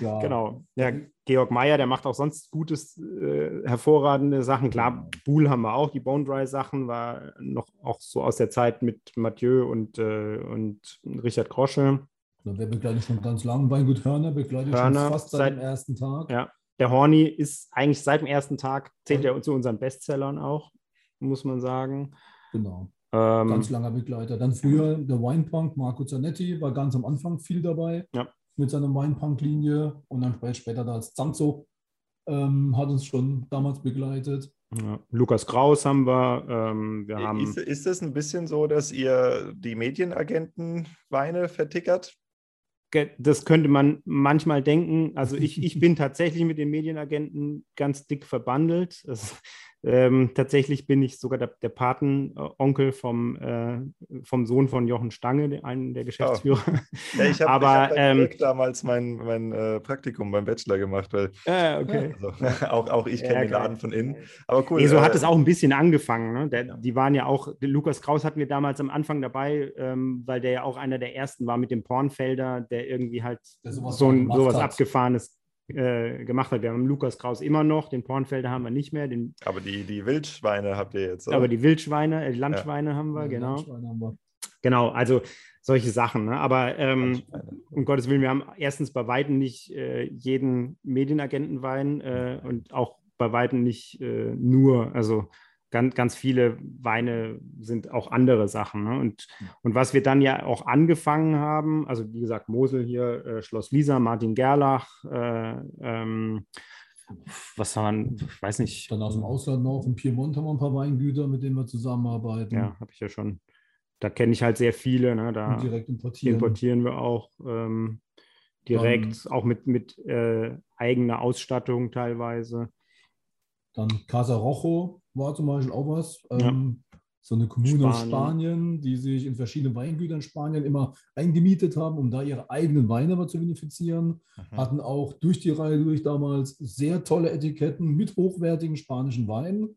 ja. Genau. Ja, Georg Meyer, der macht auch sonst gutes, äh, hervorragende Sachen. Klar, Buhl haben wir auch, die Bone Dry Sachen war noch auch so aus der Zeit mit Mathieu und, äh, und Richard Krosche. Ja, der begleitet schon ganz lange. Weingut Hörner begleitet Hörner, schon fast seit, seit dem ersten Tag. Ja, der Horny ist eigentlich seit dem ersten Tag, zählt er zu unseren Bestsellern auch, muss man sagen. Genau. Ähm, ganz langer Begleiter. Dann früher der Winepunk, Marco Zanetti, war ganz am Anfang viel dabei. Ja. Mit seiner Winepunk-Linie und dann später da als Zanzo ähm, hat uns schon damals begleitet. Ja. Lukas Kraus haben wir. Ähm, wir haben ist, ist es ein bisschen so, dass ihr die Medienagenten Weine vertickert? Das könnte man manchmal denken. Also ich, ich bin tatsächlich mit den Medienagenten ganz dick verbandelt. Das, ähm, tatsächlich bin ich sogar der, der Patenonkel vom, äh, vom Sohn von Jochen Stange, einem der Geschäftsführer. Oh. Ja, ich habe hab ähm, damals mein, mein äh, Praktikum beim Bachelor gemacht, weil äh, okay. also, auch, auch ich kenne ja, den Laden von innen. Aber cool. Nee, so hat äh, es auch ein bisschen angefangen. Ne? Der, die waren ja auch, Lukas Kraus hatten wir damals am Anfang dabei, ähm, weil der ja auch einer der ersten war mit dem Pornfelder, der irgendwie halt sowas, so ein, sowas Abgefahrenes äh, gemacht hat. Wir haben Lukas Kraus immer noch, den Pornfelder haben wir nicht mehr. Den, aber die, die Wildschweine habt ihr jetzt. Oder? Aber die Wildschweine, äh, Landschweine ja. haben wir, ja, genau. Haben wir. Genau, also solche Sachen. Ne? Aber ähm, um Gottes Willen, wir haben erstens bei Weitem nicht äh, jeden Medienagentenwein äh, und auch bei Weitem nicht äh, nur, also ganz, ganz viele Weine sind auch andere Sachen. Ne? Und, und was wir dann ja auch angefangen haben, also wie gesagt, Mosel hier, äh, Schloss Lisa, Martin Gerlach, äh, ähm, was waren, ich weiß nicht. Dann aus dem Ausland noch, in Piemont haben wir ein paar Weingüter, mit denen wir zusammenarbeiten. Ja, habe ich ja schon. Da kenne ich halt sehr viele. Ne? Da Und direkt importieren. importieren wir auch ähm, direkt, dann, auch mit, mit äh, eigener Ausstattung teilweise. Dann Casa Rojo, war zum Beispiel auch was. Ja. Ähm, so eine Kommune Spanien. aus Spanien, die sich in verschiedenen Weingütern in Spanien immer eingemietet haben, um da ihre eigenen Weine aber zu benefizieren. Mhm. Hatten auch durch die Reihe durch damals sehr tolle Etiketten mit hochwertigen spanischen Weinen.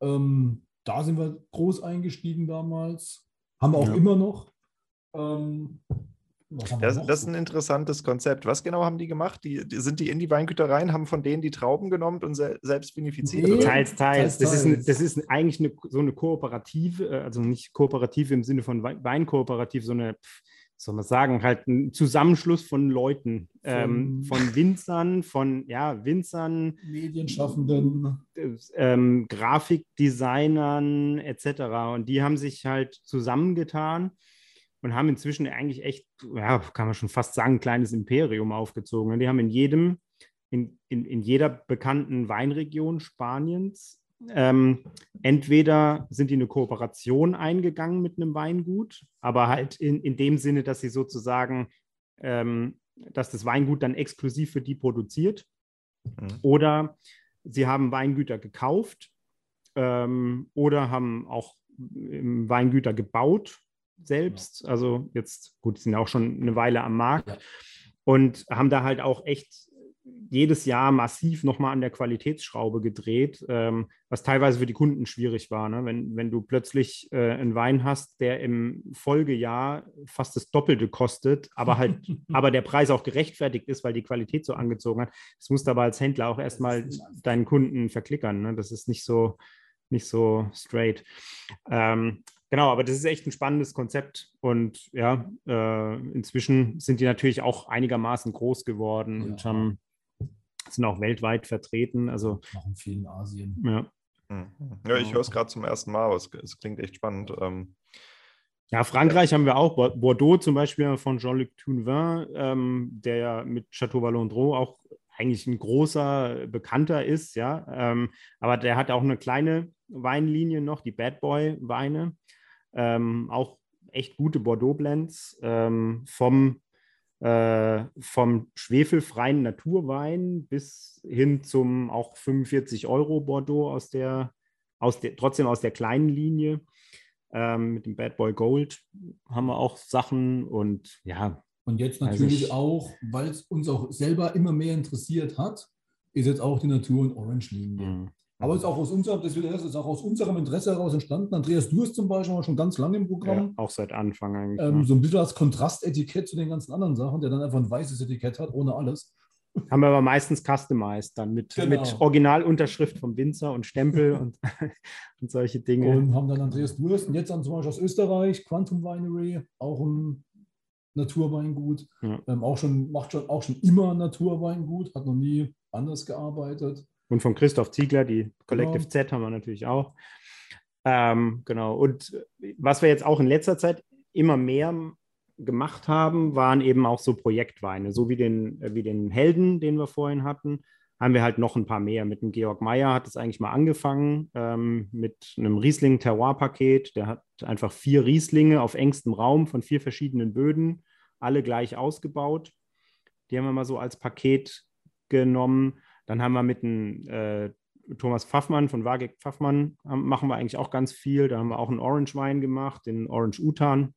Ähm, da sind wir groß eingestiegen damals. Haben wir auch ja. immer noch. Ähm, das, das, ist ein interessantes Konzept. Was genau haben die gemacht? Die, die, sind die in die Weingüter rein, haben von denen die Trauben genommen und se selbst benefiziert? Nee, teils, teils. Das, ist, ein, das ist eigentlich eine, so eine kooperative, äh, also nicht kooperativ im Sinne von Weinkooperativ, so eine, soll man sagen, halt ein Zusammenschluss von Leuten, von, ähm, von Winzern, von ja, Winzern, Medienschaffenden, ähm, Grafikdesignern etc. Und die haben sich halt zusammengetan und haben inzwischen eigentlich echt, ja, kann man schon fast sagen, ein kleines Imperium aufgezogen. Die haben in jedem, in, in, in jeder bekannten Weinregion Spaniens ähm, entweder sind die eine Kooperation eingegangen mit einem Weingut, aber halt in, in dem Sinne, dass sie sozusagen, ähm, dass das Weingut dann exklusiv für die produziert. Mhm. Oder sie haben Weingüter gekauft ähm, oder haben auch Weingüter gebaut selbst. Also jetzt, gut, sind ja auch schon eine Weile am Markt ja. und haben da halt auch echt jedes Jahr massiv nochmal an der Qualitätsschraube gedreht, ähm, was teilweise für die Kunden schwierig war. Ne? Wenn, wenn du plötzlich äh, einen Wein hast, der im Folgejahr fast das Doppelte kostet, aber halt, aber der Preis auch gerechtfertigt ist, weil die Qualität so angezogen hat, das musst du aber als Händler auch erstmal deinen Kunden verklickern. Ne? Das ist nicht so, nicht so straight. Ähm, Genau, aber das ist echt ein spannendes Konzept. Und ja, äh, inzwischen sind die natürlich auch einigermaßen groß geworden ja. und haben, sind auch weltweit vertreten. Also machen viel in Asien. Ja. Mhm. Ja, ich höre es gerade zum ersten Mal, aber es, es klingt echt spannend. Ähm, ja, Frankreich ja. haben wir auch. Bordeaux zum Beispiel von Jean-Luc Tounvin, ähm, der ja mit Chateau Vallondro auch eigentlich ein großer Bekannter ist, ja. Ähm, aber der hat auch eine kleine Weinlinie noch, die Bad Boy Weine. Ähm, auch echt gute Bordeaux-Blends ähm, vom, äh, vom schwefelfreien Naturwein bis hin zum auch 45 Euro Bordeaux aus der, aus der trotzdem aus der kleinen Linie. Ähm, mit dem Bad Boy Gold haben wir auch Sachen und ja. Und jetzt natürlich also auch, weil es uns auch selber immer mehr interessiert hat, ist jetzt auch die Natur- und Orange-Linie. Aber es ist auch aus unserem, das ist auch aus unserem Interesse heraus entstanden. Andreas, du hast zum Beispiel schon ganz lange im Programm. Ja, auch seit Anfang eigentlich. Ähm, so ein bisschen als Kontrastetikett zu den ganzen anderen Sachen, der dann einfach ein weißes Etikett hat, ohne alles. Haben wir aber meistens customized dann mit, genau. mit Originalunterschrift vom Winzer und Stempel und, und solche Dinge. Und haben dann Andreas Durst und jetzt dann zum Beispiel aus Österreich, Quantum Winery, auch ein Naturweingut. Ja. Ähm, auch schon, macht schon, auch schon immer Naturweingut, hat noch nie anders gearbeitet. Und von Christoph Ziegler, die Collective genau. Z haben wir natürlich auch. Ähm, genau. Und was wir jetzt auch in letzter Zeit immer mehr gemacht haben, waren eben auch so Projektweine, so wie den, wie den Helden, den wir vorhin hatten, haben wir halt noch ein paar mehr. Mit dem Georg Meyer hat es eigentlich mal angefangen ähm, mit einem Riesling-Terroir-Paket. Der hat einfach vier Rieslinge auf engstem Raum von vier verschiedenen Böden, alle gleich ausgebaut. Die haben wir mal so als Paket genommen. Dann haben wir mit dem äh, Thomas Pfaffmann von Wagek Pfaffmann machen wir eigentlich auch ganz viel. Da haben wir auch einen Orange Wein gemacht, den Orange Utan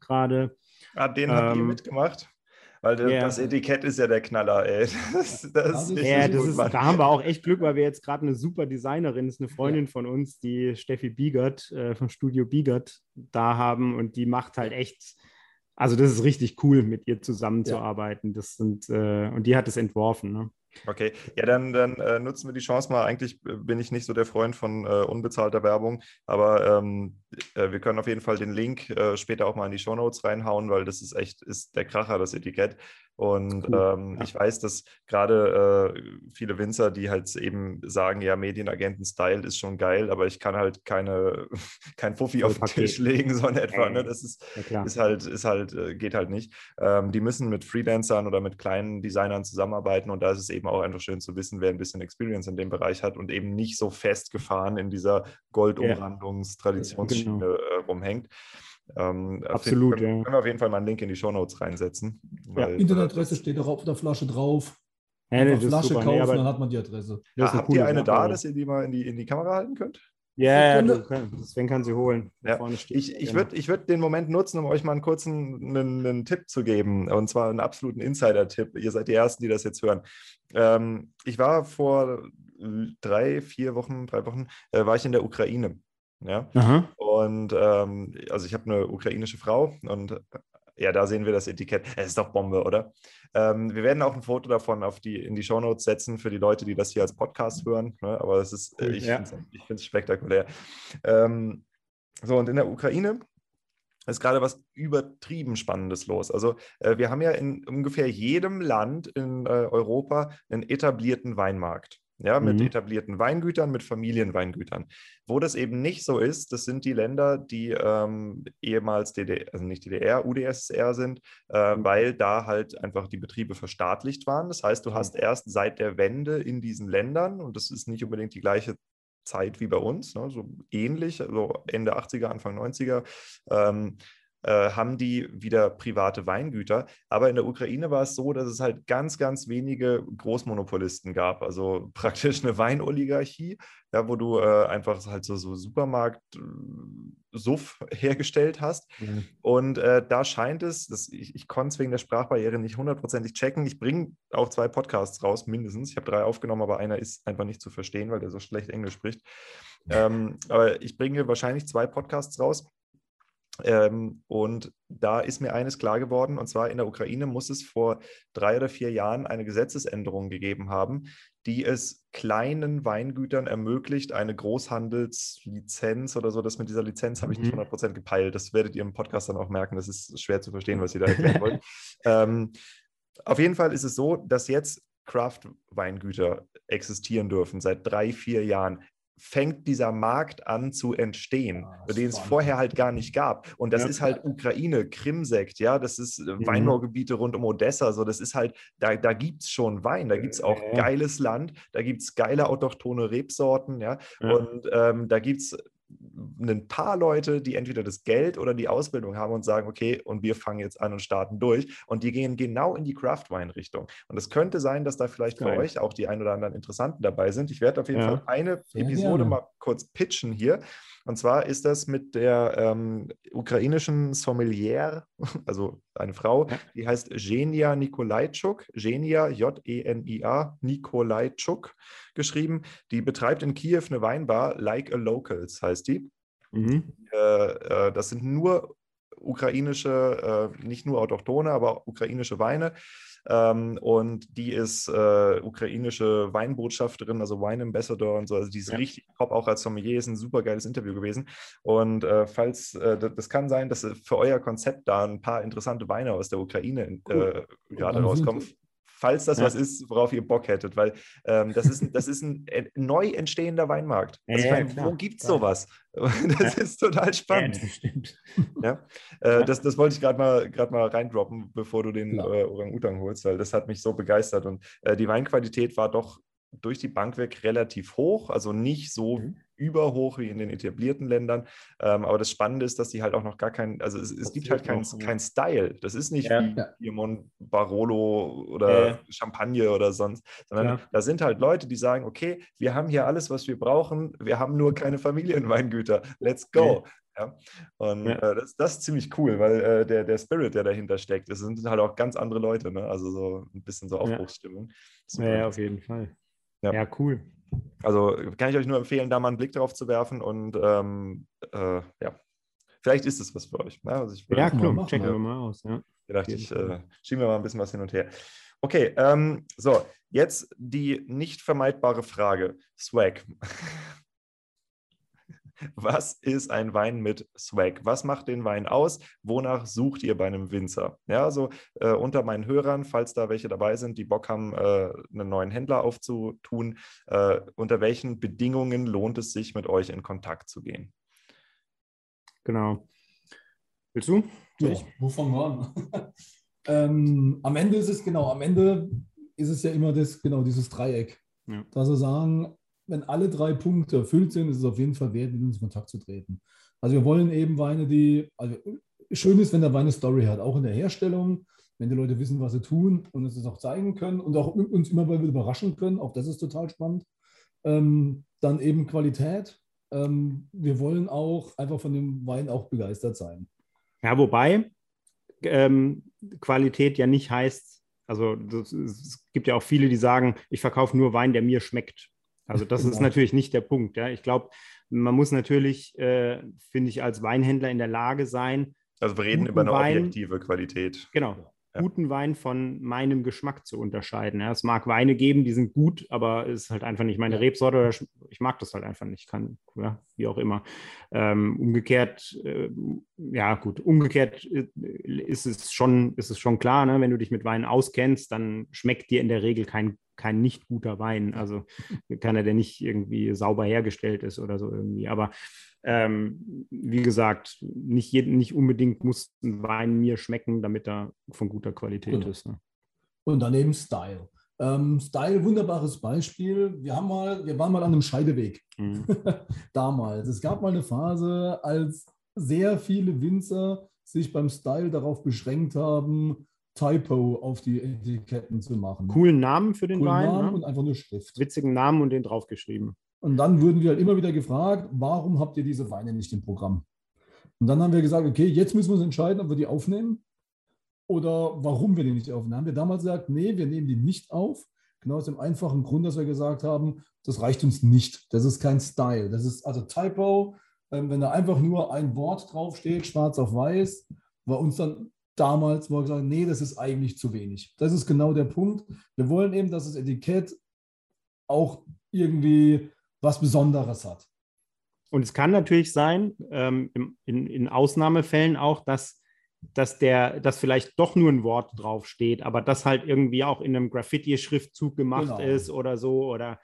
gerade. Ah, den ähm, habt ihr mitgemacht? Weil das, yeah. das, Etikett ist ja der Knaller, ey. Das, das ist ja, das gut, ist, da haben wir auch echt Glück, weil wir jetzt gerade eine super Designerin, ist eine Freundin ja. von uns, die Steffi Biegert äh, vom Studio Biegert da haben und die macht halt echt, also das ist richtig cool, mit ihr zusammenzuarbeiten. Ja. Das sind, äh, und die hat es entworfen. Ne? Okay, ja, dann, dann äh, nutzen wir die Chance mal. Eigentlich äh, bin ich nicht so der Freund von äh, unbezahlter Werbung, aber ähm, äh, wir können auf jeden Fall den Link äh, später auch mal in die Show Notes reinhauen, weil das ist echt ist der Kracher, das Etikett. Und cool. ähm, ja. ich weiß, dass gerade äh, viele Winzer, die halt eben sagen, ja, Medienagenten-Style ist schon geil, aber ich kann halt keine, kein Fuffi auf den Tisch legen, so in etwa. Ne? Das ist, ja, ist halt, ist halt, äh, geht halt nicht. Ähm, die müssen mit Freelancern oder mit kleinen Designern zusammenarbeiten und da ist es eben auch einfach schön zu wissen, wer ein bisschen Experience in dem Bereich hat und eben nicht so festgefahren in dieser Goldumrandungstraditionsschiene genau. äh, rumhängt. Ähm, Absolut, können, ja. Können wir auf jeden Fall mal einen Link in die Show Notes reinsetzen. Ja, Internetadresse steht auch auf der Flasche drauf. Ja, nee, Flasche kaufen, nee, dann hat man die Adresse. Ja, habt ihr eine da, dass ihr die mal in die, in die Kamera halten könnt? Ja, ja kann, Sven kann sie holen. Ja. Ich, ich würde ich würd den Moment nutzen, um euch mal einen kurzen einen, einen Tipp zu geben. Und zwar einen absoluten Insider-Tipp. Ihr seid die Ersten, die das jetzt hören. Ähm, ich war vor drei, vier Wochen, drei Wochen, äh, war ich in der Ukraine. Ja? Aha. Und ähm, also ich habe eine ukrainische Frau und ja, da sehen wir das Etikett. Es ist doch Bombe, oder? Ähm, wir werden auch ein Foto davon auf die, in die Shownotes setzen für die Leute, die das hier als Podcast hören. Ne? Aber es ist, cool, ich ja. finde es spektakulär. Ähm, so, und in der Ukraine ist gerade was übertrieben Spannendes los. Also äh, wir haben ja in ungefähr jedem Land in äh, Europa einen etablierten Weinmarkt ja, mit mhm. etablierten Weingütern, mit Familienweingütern. Wo das eben nicht so ist, das sind die Länder, die ähm, ehemals DDR, also nicht DDR, UdSSR sind, äh, mhm. weil da halt einfach die Betriebe verstaatlicht waren. Das heißt, du mhm. hast erst seit der Wende in diesen Ländern, und das ist nicht unbedingt die gleiche Zeit wie bei uns, ne, so ähnlich, also Ende 80er, Anfang 90er, ähm, äh, haben die wieder private Weingüter. Aber in der Ukraine war es so, dass es halt ganz, ganz wenige Großmonopolisten gab. Also praktisch eine Weinoligarchie, ja, wo du äh, einfach halt so, so Supermarkt-Suff äh, hergestellt hast. Mhm. Und äh, da scheint es, dass ich, ich konnte es wegen der Sprachbarriere nicht hundertprozentig checken. Ich bringe auch zwei Podcasts raus, mindestens. Ich habe drei aufgenommen, aber einer ist einfach nicht zu verstehen, weil der so schlecht Englisch spricht. Ähm, aber ich bringe wahrscheinlich zwei Podcasts raus ähm, und da ist mir eines klar geworden, und zwar in der Ukraine muss es vor drei oder vier Jahren eine Gesetzesänderung gegeben haben, die es kleinen Weingütern ermöglicht, eine Großhandelslizenz oder so. Das mit dieser Lizenz habe ich nicht 100% mhm. gepeilt. Das werdet ihr im Podcast dann auch merken. Das ist schwer zu verstehen, was ihr da erklären wollt. ähm, auf jeden Fall ist es so, dass jetzt Craft-Weingüter existieren dürfen seit drei, vier Jahren fängt dieser Markt an zu entstehen, ah, den es vorher halt gar nicht gab. Und das ja. ist halt Ukraine, Krimsekt, ja, das ist äh, mhm. Weinbaugebiete rund um Odessa, so das ist halt, da, da gibt es schon Wein, da gibt es auch geiles Land, da gibt es geile autochtone Rebsorten, ja, ja. und ähm, da gibt es ein paar Leute, die entweder das Geld oder die Ausbildung haben und sagen, okay, und wir fangen jetzt an und starten durch. Und die gehen genau in die Craft-Wein-Richtung. Und es könnte sein, dass da vielleicht für euch auch die ein oder anderen Interessanten dabei sind. Ich werde auf jeden ja. Fall eine Episode gerne. mal kurz pitchen hier. Und zwar ist das mit der ähm, ukrainischen Sommelier, also eine Frau, die heißt Genia Nikolajczuk, Genia, J-E-N-I-A, Nikolajczuk geschrieben. Die betreibt in Kiew eine Weinbar, Like a Locals heißt die. Mhm. Äh, äh, das sind nur ukrainische, äh, nicht nur autochtone, aber ukrainische Weine. Ähm, und die ist äh, ukrainische Weinbotschafterin, also Wine Ambassador und so. Also die ist ja. richtig top, auch als Sommelier, ist ein super geiles Interview gewesen. Und äh, falls, äh, das kann sein, dass für euer Konzept da ein paar interessante Weine aus der Ukraine cool. Äh, gerade rauskommen falls das ja. was ist, worauf ihr Bock hättet, weil ähm, das, ist, das ist ein äh, neu entstehender Weinmarkt. Also ja, meine, wo gibt es sowas? Das ist total spannend. Ja, das stimmt. Ja? Äh, das, das wollte ich gerade mal, mal reindroppen, bevor du den äh, Orang-Utang holst, weil das hat mich so begeistert und äh, die Weinqualität war doch durch die Bank weg relativ hoch, also nicht so mhm. Überhoch wie in den etablierten Ländern. Ähm, aber das Spannende ist, dass die halt auch noch gar keinen, also es, es gibt halt keinen kein Style. Das ist nicht ja. wie Piemont Barolo oder ja. Champagner oder sonst, sondern ja. da sind halt Leute, die sagen, okay, wir haben hier alles, was wir brauchen, wir haben nur keine Familienweingüter. Let's go. Ja. Und ja. Äh, das, das, ist ziemlich cool, weil äh, der, der Spirit, der dahinter steckt, das sind halt auch ganz andere Leute, ne? Also so ein bisschen so Aufbruchsstimmung. Ja, ja auf jeden Fall. Ja, cool. Also kann ich euch nur empfehlen, da mal einen Blick drauf zu werfen und ähm, äh, ja, vielleicht ist es was für euch. Ne? Also ja, klar, checken wir mal aus. Ja. Vielleicht ich äh, schieben wir mal ein bisschen was hin und her. Okay, ähm, so, jetzt die nicht vermeidbare Frage. Swag. Was ist ein Wein mit Swag? Was macht den Wein aus? Wonach sucht ihr bei einem Winzer? Ja, also äh, unter meinen Hörern, falls da welche dabei sind, die Bock haben, äh, einen neuen Händler aufzutun, äh, unter welchen Bedingungen lohnt es sich, mit euch in Kontakt zu gehen? Genau. Willst du? Ja, wo fangen wir an? ähm, am Ende ist es genau, am Ende ist es ja immer das, genau dieses Dreieck. Ja. Dass wir sagen, wenn alle drei Punkte erfüllt sind, ist es auf jeden Fall wert, mit uns in Kontakt zu treten. Also wir wollen eben Weine, die, also schön ist, wenn der Wein eine Story hat, auch in der Herstellung, wenn die Leute wissen, was sie tun und das auch zeigen können und auch uns immer mal überraschen können, auch das ist total spannend. Ähm, dann eben Qualität. Ähm, wir wollen auch einfach von dem Wein auch begeistert sein. Ja, wobei ähm, Qualität ja nicht heißt, also das, es gibt ja auch viele, die sagen, ich verkaufe nur Wein, der mir schmeckt. Also das genau. ist natürlich nicht der Punkt. Ja. Ich glaube, man muss natürlich, äh, finde ich, als Weinhändler in der Lage sein. Also wir reden über eine Wein, objektive Qualität. Genau. Guten Wein von meinem Geschmack zu unterscheiden. Ja. Es mag Weine geben, die sind gut, aber es ist halt einfach nicht meine Rebsorte oder ich mag das halt einfach nicht, kann, ja, wie auch immer. Ähm, umgekehrt, äh, ja gut, umgekehrt äh, ist es schon, ist es schon klar, ne? wenn du dich mit Weinen auskennst, dann schmeckt dir in der Regel kein kein nicht guter Wein. Also keiner, der nicht irgendwie sauber hergestellt ist oder so irgendwie. Aber ähm, wie gesagt, nicht, jeden, nicht unbedingt muss ein Wein mir schmecken, damit er von guter Qualität genau. ist. Ne? Und daneben Style. Ähm, Style, wunderbares Beispiel. Wir, haben mal, wir waren mal an einem Scheideweg mhm. damals. Es gab mal eine Phase, als sehr viele Winzer sich beim Style darauf beschränkt haben, Typo auf die Etiketten zu machen. Coolen Namen für den Coolen Wein. Namen ne? und einfach eine Schrift. Witzigen Namen und den draufgeschrieben. Und dann wurden wir halt immer wieder gefragt, warum habt ihr diese Weine nicht im Programm? Und dann haben wir gesagt, okay, jetzt müssen wir uns entscheiden, ob wir die aufnehmen oder warum wir die nicht aufnehmen. Haben wir damals gesagt, nee, wir nehmen die nicht auf. Genau aus dem einfachen Grund, dass wir gesagt haben, das reicht uns nicht. Das ist kein Style. Das ist also Typo. Ähm, wenn da einfach nur ein Wort draufsteht, schwarz auf weiß, war uns dann damals, wir gesagt nee, das ist eigentlich zu wenig. Das ist genau der Punkt. Wir wollen eben, dass das Etikett auch irgendwie was Besonderes hat. Und es kann natürlich sein, ähm, in, in, Ausnahmefällen auch, dass, dass, der, dass vielleicht doch nur ein Wort draufsteht, aber das halt irgendwie auch in einem Graffiti-Schriftzug gemacht genau. ist oder so oder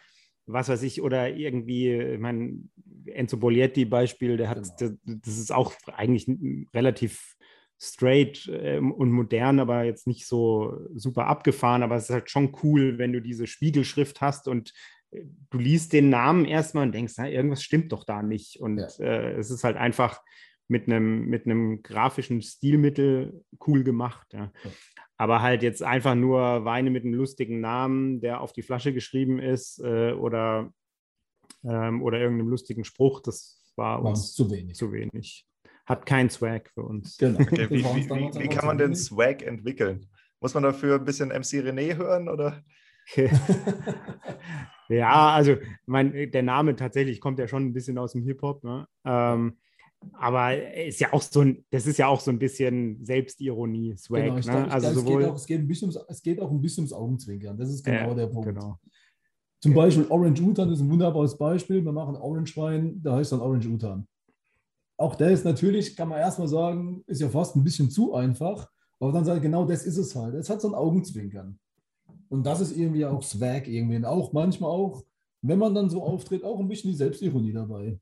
was weiß ich, oder irgendwie, ich meine, Enzo Bolietti Beispiel, der hat, genau. das, das ist auch eigentlich relativ straight äh, und modern, aber jetzt nicht so super abgefahren. Aber es ist halt schon cool, wenn du diese Spiegelschrift hast und du liest den Namen erstmal und denkst, na, irgendwas stimmt doch da nicht. Und ja. äh, es ist halt einfach mit einem, mit einem grafischen Stilmittel cool gemacht. Ja. Ja. Aber halt jetzt einfach nur Weine mit einem lustigen Namen, der auf die Flasche geschrieben ist äh, oder, ähm, oder irgendeinem lustigen Spruch, das war, war uns zu wenig. Zu wenig. hat kein Swag für uns. Genau. Okay, wie, wie, wie, wie kann man denn Swag entwickeln? Muss man dafür ein bisschen MC René hören oder? ja, also mein, der Name tatsächlich kommt ja schon ein bisschen aus dem Hip-Hop. Ne? Ähm, aber ist ja auch so ein, das ist ja auch so ein bisschen Selbstironie, Swag. Genau, ne? glaub, also glaub, sowohl, es, geht auch, es, geht ein bisschen, es geht auch ein bisschen ums Augenzwinkern. Das ist genau äh, der Punkt. Genau. Zum Beispiel Orange Utan ist ein wunderbares Beispiel. Wir machen Orange Wein, da heißt dann Orange Utan. Auch der ist natürlich, kann man erstmal sagen, ist ja fast ein bisschen zu einfach. Aber dann sagt genau das ist es halt. Es hat so ein Augenzwinkern. Und das ist irgendwie auch Swag irgendwie. Und auch manchmal auch, wenn man dann so auftritt, auch ein bisschen die Selbstironie dabei.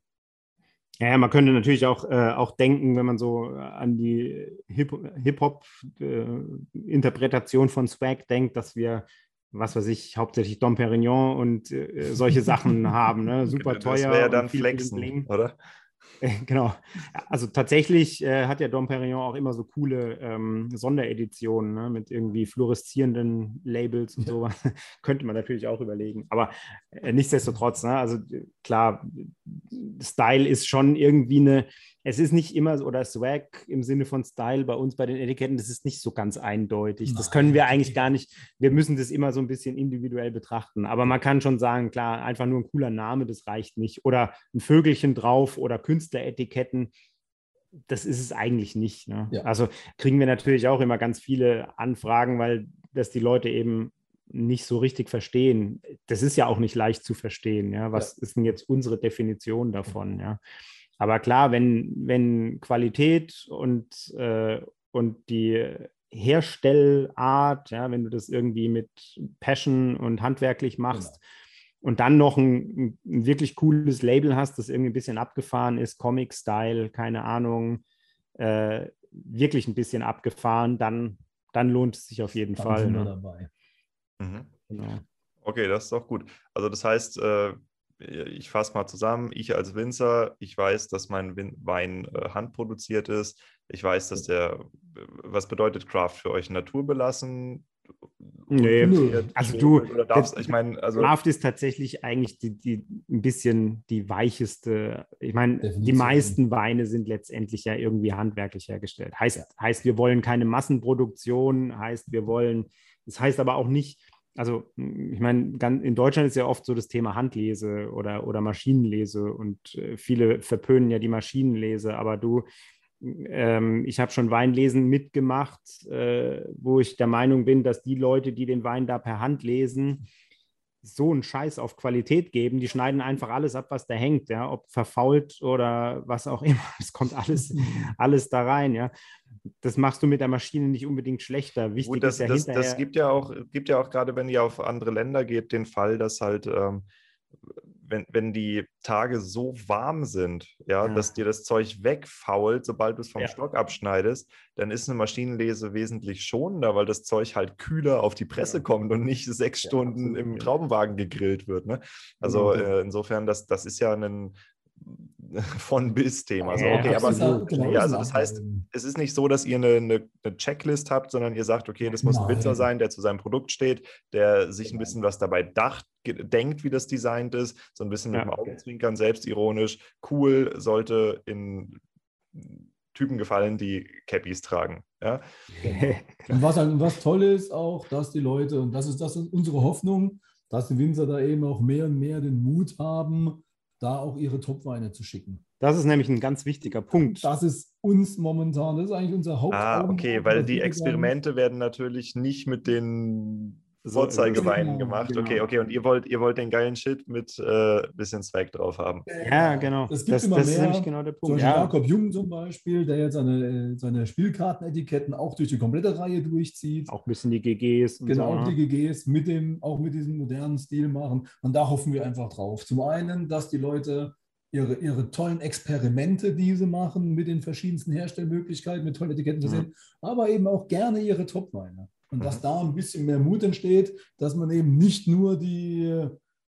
Ja, man könnte natürlich auch, äh, auch denken, wenn man so an die Hip-Hop-Interpretation äh, von Swag denkt, dass wir, was weiß ich, hauptsächlich Dom Perignon und äh, solche Sachen haben. Ne? Super teuer. Das wäre ja dann Flexen, oder? Genau. Also tatsächlich äh, hat ja Dom Perignon auch immer so coole ähm, Sondereditionen ne, mit irgendwie fluoreszierenden Labels und ja. so. Könnte man natürlich auch überlegen. Aber äh, nichtsdestotrotz, ne, also klar, Style ist schon irgendwie eine, es ist nicht immer, oder Swag im Sinne von Style bei uns bei den Etiketten, das ist nicht so ganz eindeutig. Nein. Das können wir eigentlich gar nicht, wir müssen das immer so ein bisschen individuell betrachten. Aber man kann schon sagen, klar, einfach nur ein cooler Name, das reicht nicht. Oder ein Vögelchen drauf oder Künstleretiketten, das ist es eigentlich nicht. Ne? Ja. Also kriegen wir natürlich auch immer ganz viele Anfragen, weil das die Leute eben nicht so richtig verstehen. Das ist ja auch nicht leicht zu verstehen. Ja? Was ja. ist denn jetzt unsere Definition davon? Ja? Aber klar, wenn, wenn Qualität und, äh, und die Herstellart, ja, wenn du das irgendwie mit Passion und handwerklich machst genau. und dann noch ein, ein, wirklich cooles Label hast, das irgendwie ein bisschen abgefahren ist, Comic-Style, keine Ahnung, äh, wirklich ein bisschen abgefahren, dann, dann lohnt es sich auf jeden dann Fall. Sind ne? wir dabei. Mhm. Genau. Okay, das ist doch gut. Also das heißt, äh, ich fasse mal zusammen, ich als Winzer, ich weiß, dass mein Wein äh, handproduziert ist. Ich weiß, dass der, was bedeutet Craft für euch? Naturbelassen? Nee, also du, darfst, ich meine, also Craft ist tatsächlich eigentlich die, die, ein bisschen die weicheste, ich meine, die meisten Weine sind letztendlich ja irgendwie handwerklich hergestellt. Heißt, ja. heißt, wir wollen keine Massenproduktion, heißt, wir wollen, das heißt aber auch nicht, also ich meine, in Deutschland ist ja oft so das Thema Handlese oder, oder Maschinenlese und äh, viele verpönen ja die Maschinenlese, aber du, ähm, ich habe schon Weinlesen mitgemacht, äh, wo ich der Meinung bin, dass die Leute, die den Wein da per Hand lesen, so einen Scheiß auf Qualität geben. Die schneiden einfach alles ab, was da hängt, ja, ob verfault oder was auch immer. Es kommt alles, alles da rein, ja das machst du mit der Maschine nicht unbedingt schlechter. Wichtig Gut, das, ist ja das, hinterher... das gibt ja auch, gibt ja auch gerade, wenn ihr auf andere Länder geht, den Fall, dass halt, ähm, wenn, wenn die Tage so warm sind, ja, ja, dass dir das Zeug wegfault, sobald du es vom ja. Stock abschneidest, dann ist eine Maschinenlese wesentlich schonender, weil das Zeug halt kühler auf die Presse ja. kommt und nicht sechs Stunden im Traubenwagen gegrillt wird. Ne? Also genau. äh, insofern, das, das ist ja ein, von bis Thema. Also, okay, aber so, genau ja, also das heißt, es ist nicht so, dass ihr eine, eine, eine Checklist habt, sondern ihr sagt, okay, das muss Nein. ein Witzer sein, der zu seinem Produkt steht, der sich ein bisschen was dabei dacht, denkt, wie das designt ist, so ein bisschen mit dem Augenzwinkern, selbstironisch, cool, sollte in Typen gefallen, die Cappies tragen. Ja? und was, was toll ist auch, dass die Leute, und das ist, das ist unsere Hoffnung, dass die Winzer da eben auch mehr und mehr den Mut haben, da auch ihre Topweine zu schicken. Das ist nämlich ein ganz wichtiger Punkt. Das ist uns momentan, das ist eigentlich unser Haupt. Ah, okay, weil die Experimente werden natürlich nicht mit den Vorzeigeweinen genau, gemacht. Genau. Okay, okay. Und ihr wollt, ihr wollt den geilen Shit mit äh, bisschen Swag drauf haben. Ja, genau. Es gibt das, immer das mehr. ist nämlich genau der Punkt. Ja. Jakob Jung zum Beispiel, der jetzt seine, seine Spielkartenetiketten auch durch die komplette Reihe durchzieht. Auch ein bisschen die GGs. genau, so, ne? die GGs mit dem, auch mit diesem modernen Stil machen. Und da hoffen wir einfach drauf. Zum einen, dass die Leute ihre, ihre tollen Experimente, die sie machen, mit den verschiedensten Herstellmöglichkeiten, mit tollen Etiketten versehen, mhm. aber eben auch gerne ihre Topweine. Und dass mhm. da ein bisschen mehr Mut entsteht, dass man eben nicht nur die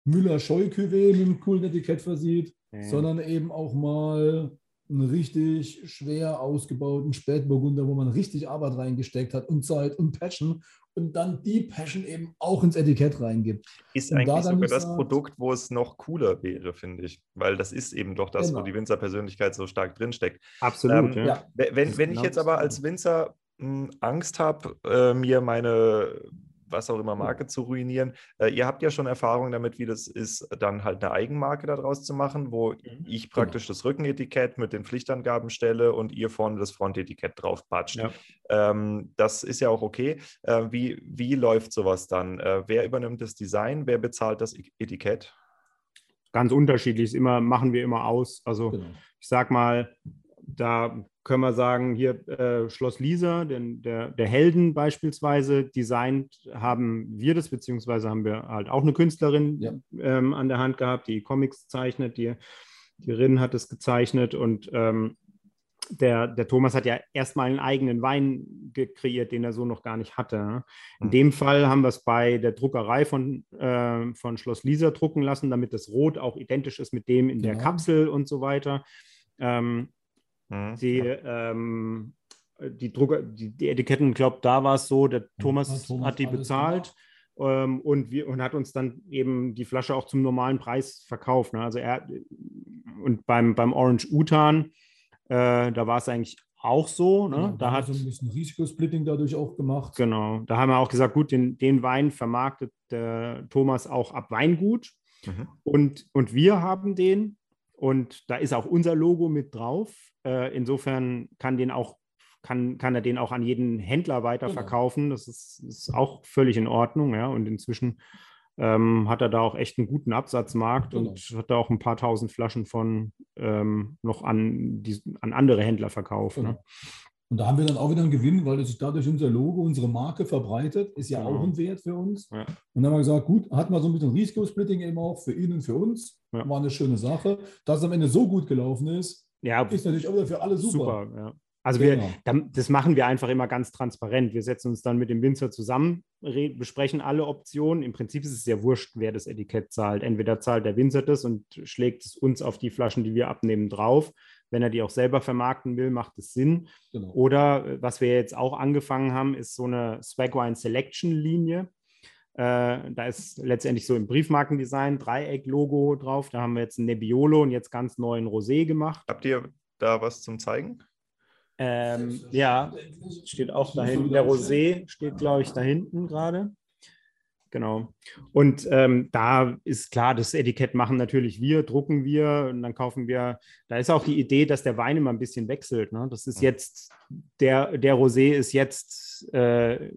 Müller-Scheu-Cuvée mit einem coolen Etikett versieht, ja. sondern eben auch mal einen richtig schwer ausgebauten Spätburgunder, wo man richtig Arbeit reingesteckt hat und Zeit und Passion und dann die Passion eben auch ins Etikett reingibt. Ist und eigentlich da sogar das sagt, Produkt, wo es noch cooler wäre, finde ich. Weil das ist eben doch das, genau. wo die Winzerpersönlichkeit so stark drinsteckt. Absolut. Ähm, ja. Wenn, wenn ich genau jetzt aber als Winzer Angst habe, äh, mir meine was auch immer Marke zu ruinieren. Äh, ihr habt ja schon Erfahrung damit, wie das ist, dann halt eine Eigenmarke daraus zu machen, wo mhm. ich genau. praktisch genau. das Rückenetikett mit den Pflichtangaben stelle und ihr vorne das Frontetikett drauf patscht. Ja. Ähm, das ist ja auch okay. Äh, wie, wie läuft sowas dann? Äh, wer übernimmt das Design? Wer bezahlt das Etikett? Ganz unterschiedlich, immer, machen wir immer aus. Also genau. ich sag mal, da können wir sagen, hier äh, Schloss Lisa, den, der, der Helden beispielsweise, designt haben wir das, beziehungsweise haben wir halt auch eine Künstlerin ja. ähm, an der Hand gehabt, die Comics zeichnet, die, die Rin hat es gezeichnet und ähm, der, der Thomas hat ja erstmal einen eigenen Wein kreiert, den er so noch gar nicht hatte. In mhm. dem Fall haben wir es bei der Druckerei von, äh, von Schloss Lisa drucken lassen, damit das Rot auch identisch ist mit dem in der genau. Kapsel und so weiter. Ähm, Mhm. Die, ähm, die Drucker, die, die Etiketten, glaube da war es so, der Thomas, ja, Thomas hat die bezahlt ähm, und, wir, und hat uns dann eben die Flasche auch zum normalen Preis verkauft. Ne? Also er und beim, beim Orange Utan, äh, da war es eigentlich auch so. Ne? Ja, da hat so ein bisschen Risikosplitting dadurch auch gemacht. Genau, da haben wir auch gesagt, gut, den, den Wein vermarktet der Thomas auch ab Weingut. Mhm. Und, und wir haben den und da ist auch unser Logo mit drauf. Äh, insofern kann, den auch, kann, kann er den auch an jeden Händler weiterverkaufen. Genau. Das ist, ist, auch völlig in Ordnung. Ja? Und inzwischen ähm, hat er da auch echt einen guten Absatzmarkt genau. und hat da auch ein paar tausend Flaschen von ähm, noch an, die, an andere Händler verkauft. Ne? Genau. Ne? Und da haben wir dann auch wieder einen Gewinn, weil sich dadurch unser Logo, unsere Marke verbreitet, ist ja genau. auch ein Wert für uns. Ja. Und dann haben wir gesagt, gut, hat man so ein bisschen Risikosplitting eben auch für ihn und für uns. Ja. War eine schöne Sache. Dass es am Ende so gut gelaufen ist, ja, ist natürlich auch wieder für alle super. super ja. Also genau. wir, das machen wir einfach immer ganz transparent. Wir setzen uns dann mit dem Winzer zusammen, besprechen alle Optionen. Im Prinzip ist es ja wurscht, wer das Etikett zahlt. Entweder zahlt der Winzer das und schlägt es uns auf die Flaschen, die wir abnehmen, drauf. Wenn er die auch selber vermarkten will, macht es Sinn. Genau. Oder äh, was wir jetzt auch angefangen haben, ist so eine Swagwine Selection Linie. Äh, da ist letztendlich so im Briefmarkendesign Dreieck-Logo drauf. Da haben wir jetzt ein Nebbiolo und jetzt ganz neuen Rosé gemacht. Habt ihr da was zum Zeigen? Ähm, ja, steht auch da hinten. Der Rosé steht, glaube ich, da hinten gerade. Genau. Und ähm, da ist klar, das Etikett machen natürlich wir, drucken wir und dann kaufen wir. Da ist auch die Idee, dass der Wein immer ein bisschen wechselt. Ne? Das ist jetzt, der, der Rosé ist jetzt, äh,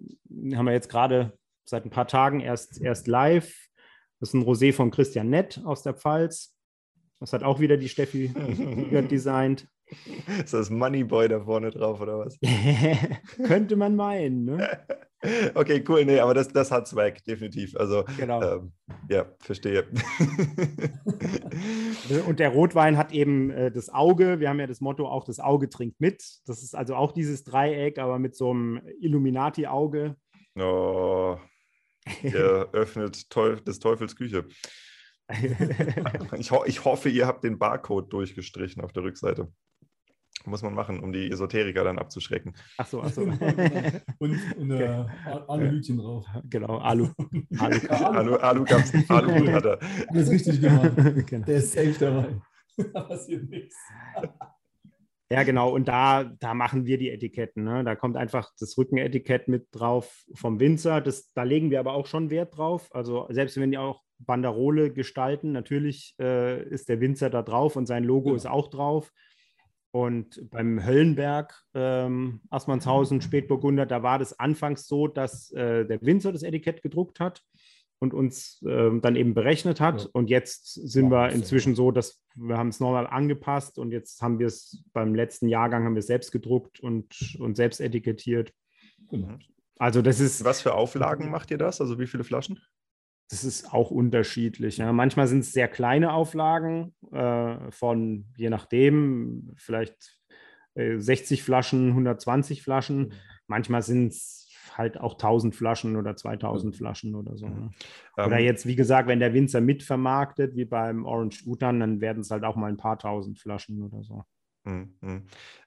haben wir jetzt gerade seit ein paar Tagen erst, erst live. Das ist ein Rosé von Christian Nett aus der Pfalz. Das hat auch wieder die Steffi designt. Ist das Moneyboy da vorne drauf oder was? Könnte man meinen, ne? Okay, cool. Nee, aber das, das hat Swag, definitiv. Also, genau. Ähm, ja, verstehe. Und der Rotwein hat eben äh, das Auge. Wir haben ja das Motto, auch das Auge trinkt mit. Das ist also auch dieses Dreieck, aber mit so einem Illuminati-Auge. Oh, der öffnet Teuf des Teufels Küche. ich, ho ich hoffe, ihr habt den Barcode durchgestrichen auf der Rückseite. Muss man machen, um die Esoteriker dann abzuschrecken. Ach so, ach so. und, und äh, Aluhütchen drauf. Genau, Alu. Alu, Alu, Alu, gab's, Alu hat er. Das ist richtig gemacht. Genau. Der ist safe dabei. da passiert nichts. Ja, genau. Und da, da machen wir die Etiketten. Ne? Da kommt einfach das Rückenetikett mit drauf vom Winzer. Das, da legen wir aber auch schon Wert drauf. Also selbst wenn die auch Banderole gestalten, natürlich äh, ist der Winzer da drauf und sein Logo genau. ist auch drauf. Und beim Höllenberg, ähm, Assmannshausen, Spätburgunder, da war das anfangs so, dass äh, der Winzer das Etikett gedruckt hat und uns äh, dann eben berechnet hat. Ja. Und jetzt sind ja, wir inzwischen so, dass wir haben es nochmal angepasst und jetzt haben wir es beim letzten Jahrgang haben wir selbst gedruckt und, und selbst etikettiert. Genau. Also das ist. Was für Auflagen macht ihr das? Also wie viele Flaschen? Das ist auch unterschiedlich. Ja. Manchmal sind es sehr kleine Auflagen äh, von, je nachdem, vielleicht äh, 60 Flaschen, 120 Flaschen. Mhm. Manchmal sind es halt auch 1000 Flaschen oder 2000 mhm. Flaschen oder so. Ne? Oder ähm, jetzt, wie gesagt, wenn der Winzer mitvermarktet, wie beim Orange Utan, dann werden es halt auch mal ein paar tausend Flaschen oder so. Hm, hm.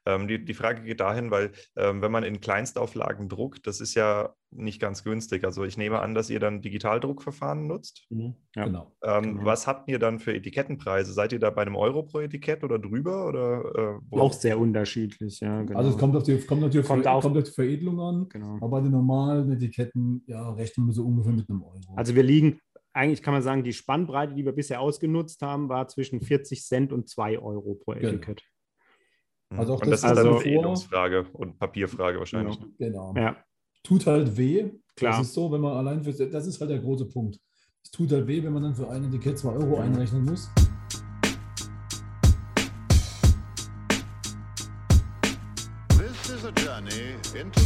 Ähm, die, die Frage geht dahin, weil ähm, wenn man in Kleinstauflagen druckt, das ist ja nicht ganz günstig. Also ich nehme an, dass ihr dann Digitaldruckverfahren nutzt. Mhm. Ja, genau. Ähm, genau. Was habt ihr dann für Etikettenpreise? Seid ihr da bei einem Euro pro Etikett oder drüber? Oder, äh, Auch sehr unterschiedlich, ja. Genau. Also es kommt auf die, kommt natürlich kommt auf, kommt auf die Veredelung an, genau. aber bei den normalen Etiketten ja, rechnen wir so ungefähr mit einem Euro. Also wir liegen eigentlich kann man sagen, die Spannbreite, die wir bisher ausgenutzt haben, war zwischen 40 Cent und 2 Euro pro genau. Etikett. Also auch und das, das ist also, eine Veredelungsfrage und Papierfrage wahrscheinlich. Genau. genau. Ja. Tut halt weh. Klar. Das ist so, wenn man allein für, das ist halt der große Punkt. Es tut halt weh, wenn man dann für ein Etikett 2 Euro einrechnen muss. This is a journey into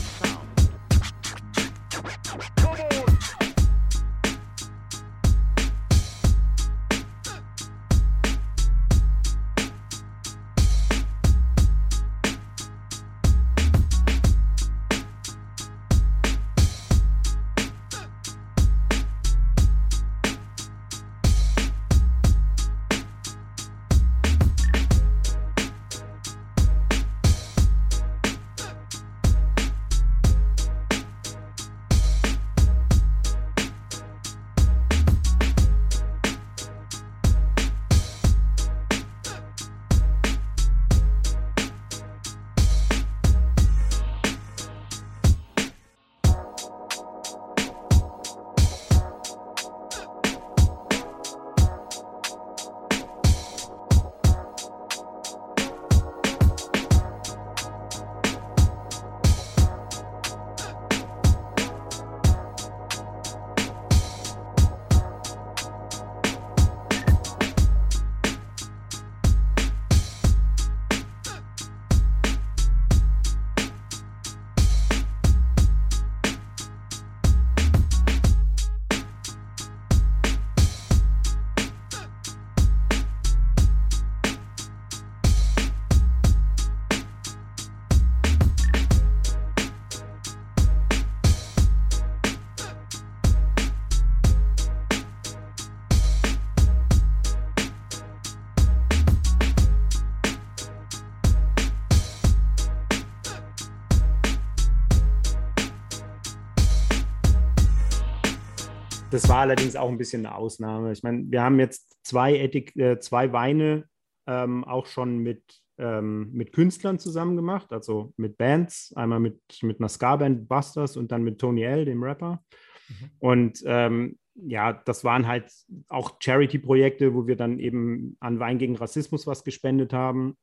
Das war allerdings auch ein bisschen eine Ausnahme. Ich meine, wir haben jetzt zwei, Ethik, äh, zwei Weine ähm, auch schon mit, ähm, mit Künstlern zusammen gemacht, also mit Bands, einmal mit, mit einer Ska-Band Busters und dann mit Tony L., dem Rapper. Mhm. Und ähm, ja, das waren halt auch Charity-Projekte, wo wir dann eben an Wein gegen Rassismus was gespendet haben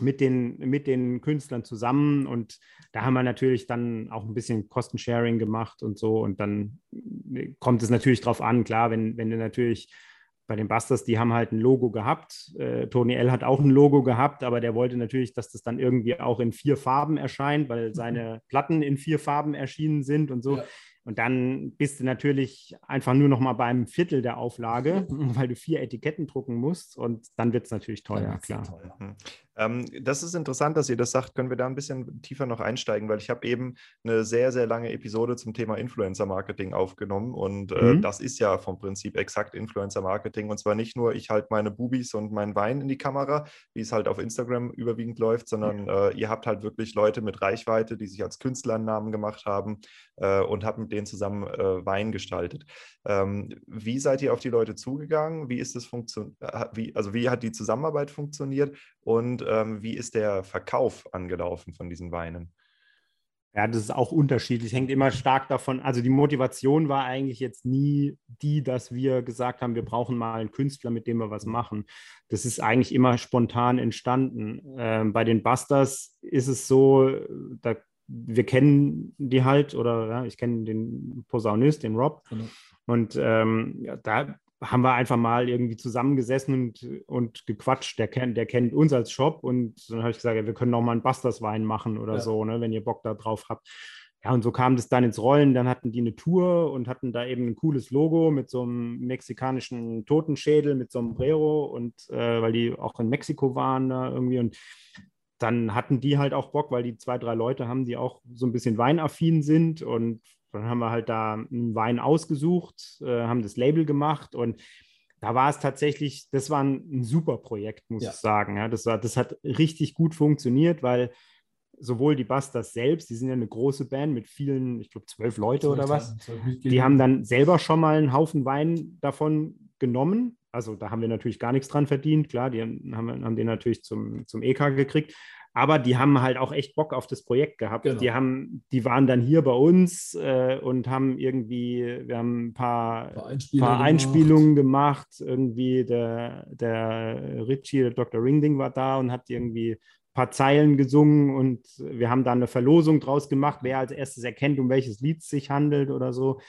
mit den, mit den Künstlern zusammen und da haben wir natürlich dann auch ein bisschen Kostensharing gemacht und so und dann äh, kommt es natürlich drauf an, klar, wenn, wenn du natürlich bei den Busters, die haben halt ein Logo gehabt. Äh, Tony L hat auch ein Logo gehabt, aber der wollte natürlich, dass das dann irgendwie auch in vier Farben erscheint, weil mhm. seine Platten in vier Farben erschienen sind und so. Ja. Und dann bist du natürlich einfach nur noch mal beim Viertel der Auflage, weil du vier Etiketten drucken musst und dann wird es natürlich teuer, klar. Teuer. Mhm. Ähm, das ist interessant, dass ihr das sagt. Können wir da ein bisschen tiefer noch einsteigen, weil ich habe eben eine sehr, sehr lange Episode zum Thema Influencer-Marketing aufgenommen und äh, mhm. das ist ja vom Prinzip exakt Influencer-Marketing und zwar nicht nur, ich halte meine Bubis und meinen Wein in die Kamera, wie es halt auf Instagram überwiegend läuft, sondern äh, ihr habt halt wirklich Leute mit Reichweite, die sich als Künstlernamen gemacht haben äh, und habt mit denen zusammen äh, Wein gestaltet. Ähm, wie seid ihr auf die Leute zugegangen? Wie ist das funktioniert? Wie, also wie hat die Zusammenarbeit funktioniert und ähm, wie ist der Verkauf angelaufen von diesen Weinen? Ja, das ist auch unterschiedlich, hängt immer stark davon. Also die Motivation war eigentlich jetzt nie die, dass wir gesagt haben, wir brauchen mal einen Künstler, mit dem wir was machen. Das ist eigentlich immer spontan entstanden. Ähm, bei den Busters ist es so, da, wir kennen die halt, oder ja, ich kenne den Posaunist, den Rob. Genau. Und ähm, ja, da haben wir einfach mal irgendwie zusammengesessen und, und gequatscht. Der kennt, der kennt uns als Shop und dann habe ich gesagt, ja, wir können noch mal einen Busters-Wein machen oder ja. so, ne, wenn ihr Bock da drauf habt. Ja, und so kam das dann ins Rollen. Dann hatten die eine Tour und hatten da eben ein cooles Logo mit so einem mexikanischen Totenschädel mit Sombrero und äh, weil die auch in Mexiko waren da irgendwie und dann hatten die halt auch Bock, weil die zwei, drei Leute haben, die auch so ein bisschen weinaffin sind und dann haben wir halt da einen Wein ausgesucht, äh, haben das Label gemacht und da war es tatsächlich, das war ein, ein super Projekt, muss ja. ich sagen. Ja, das, war, das hat richtig gut funktioniert, weil sowohl die Busters selbst, die sind ja eine große Band mit vielen, ich glaube zwölf Leute oder was, die haben dann selber schon mal einen Haufen Wein davon genommen. Also da haben wir natürlich gar nichts dran verdient, klar, die haben, haben den natürlich zum, zum EK gekriegt. Aber die haben halt auch echt Bock auf das Projekt gehabt. Genau. Die, haben, die waren dann hier bei uns äh, und haben irgendwie, wir haben ein paar, ein paar, Einspielung paar Einspielungen gemacht. Irgendwie der, der Richie, der Dr. Ringding war da und hat irgendwie ein paar Zeilen gesungen und wir haben da eine Verlosung draus gemacht, wer als erstes erkennt, um welches Lied es sich handelt oder so.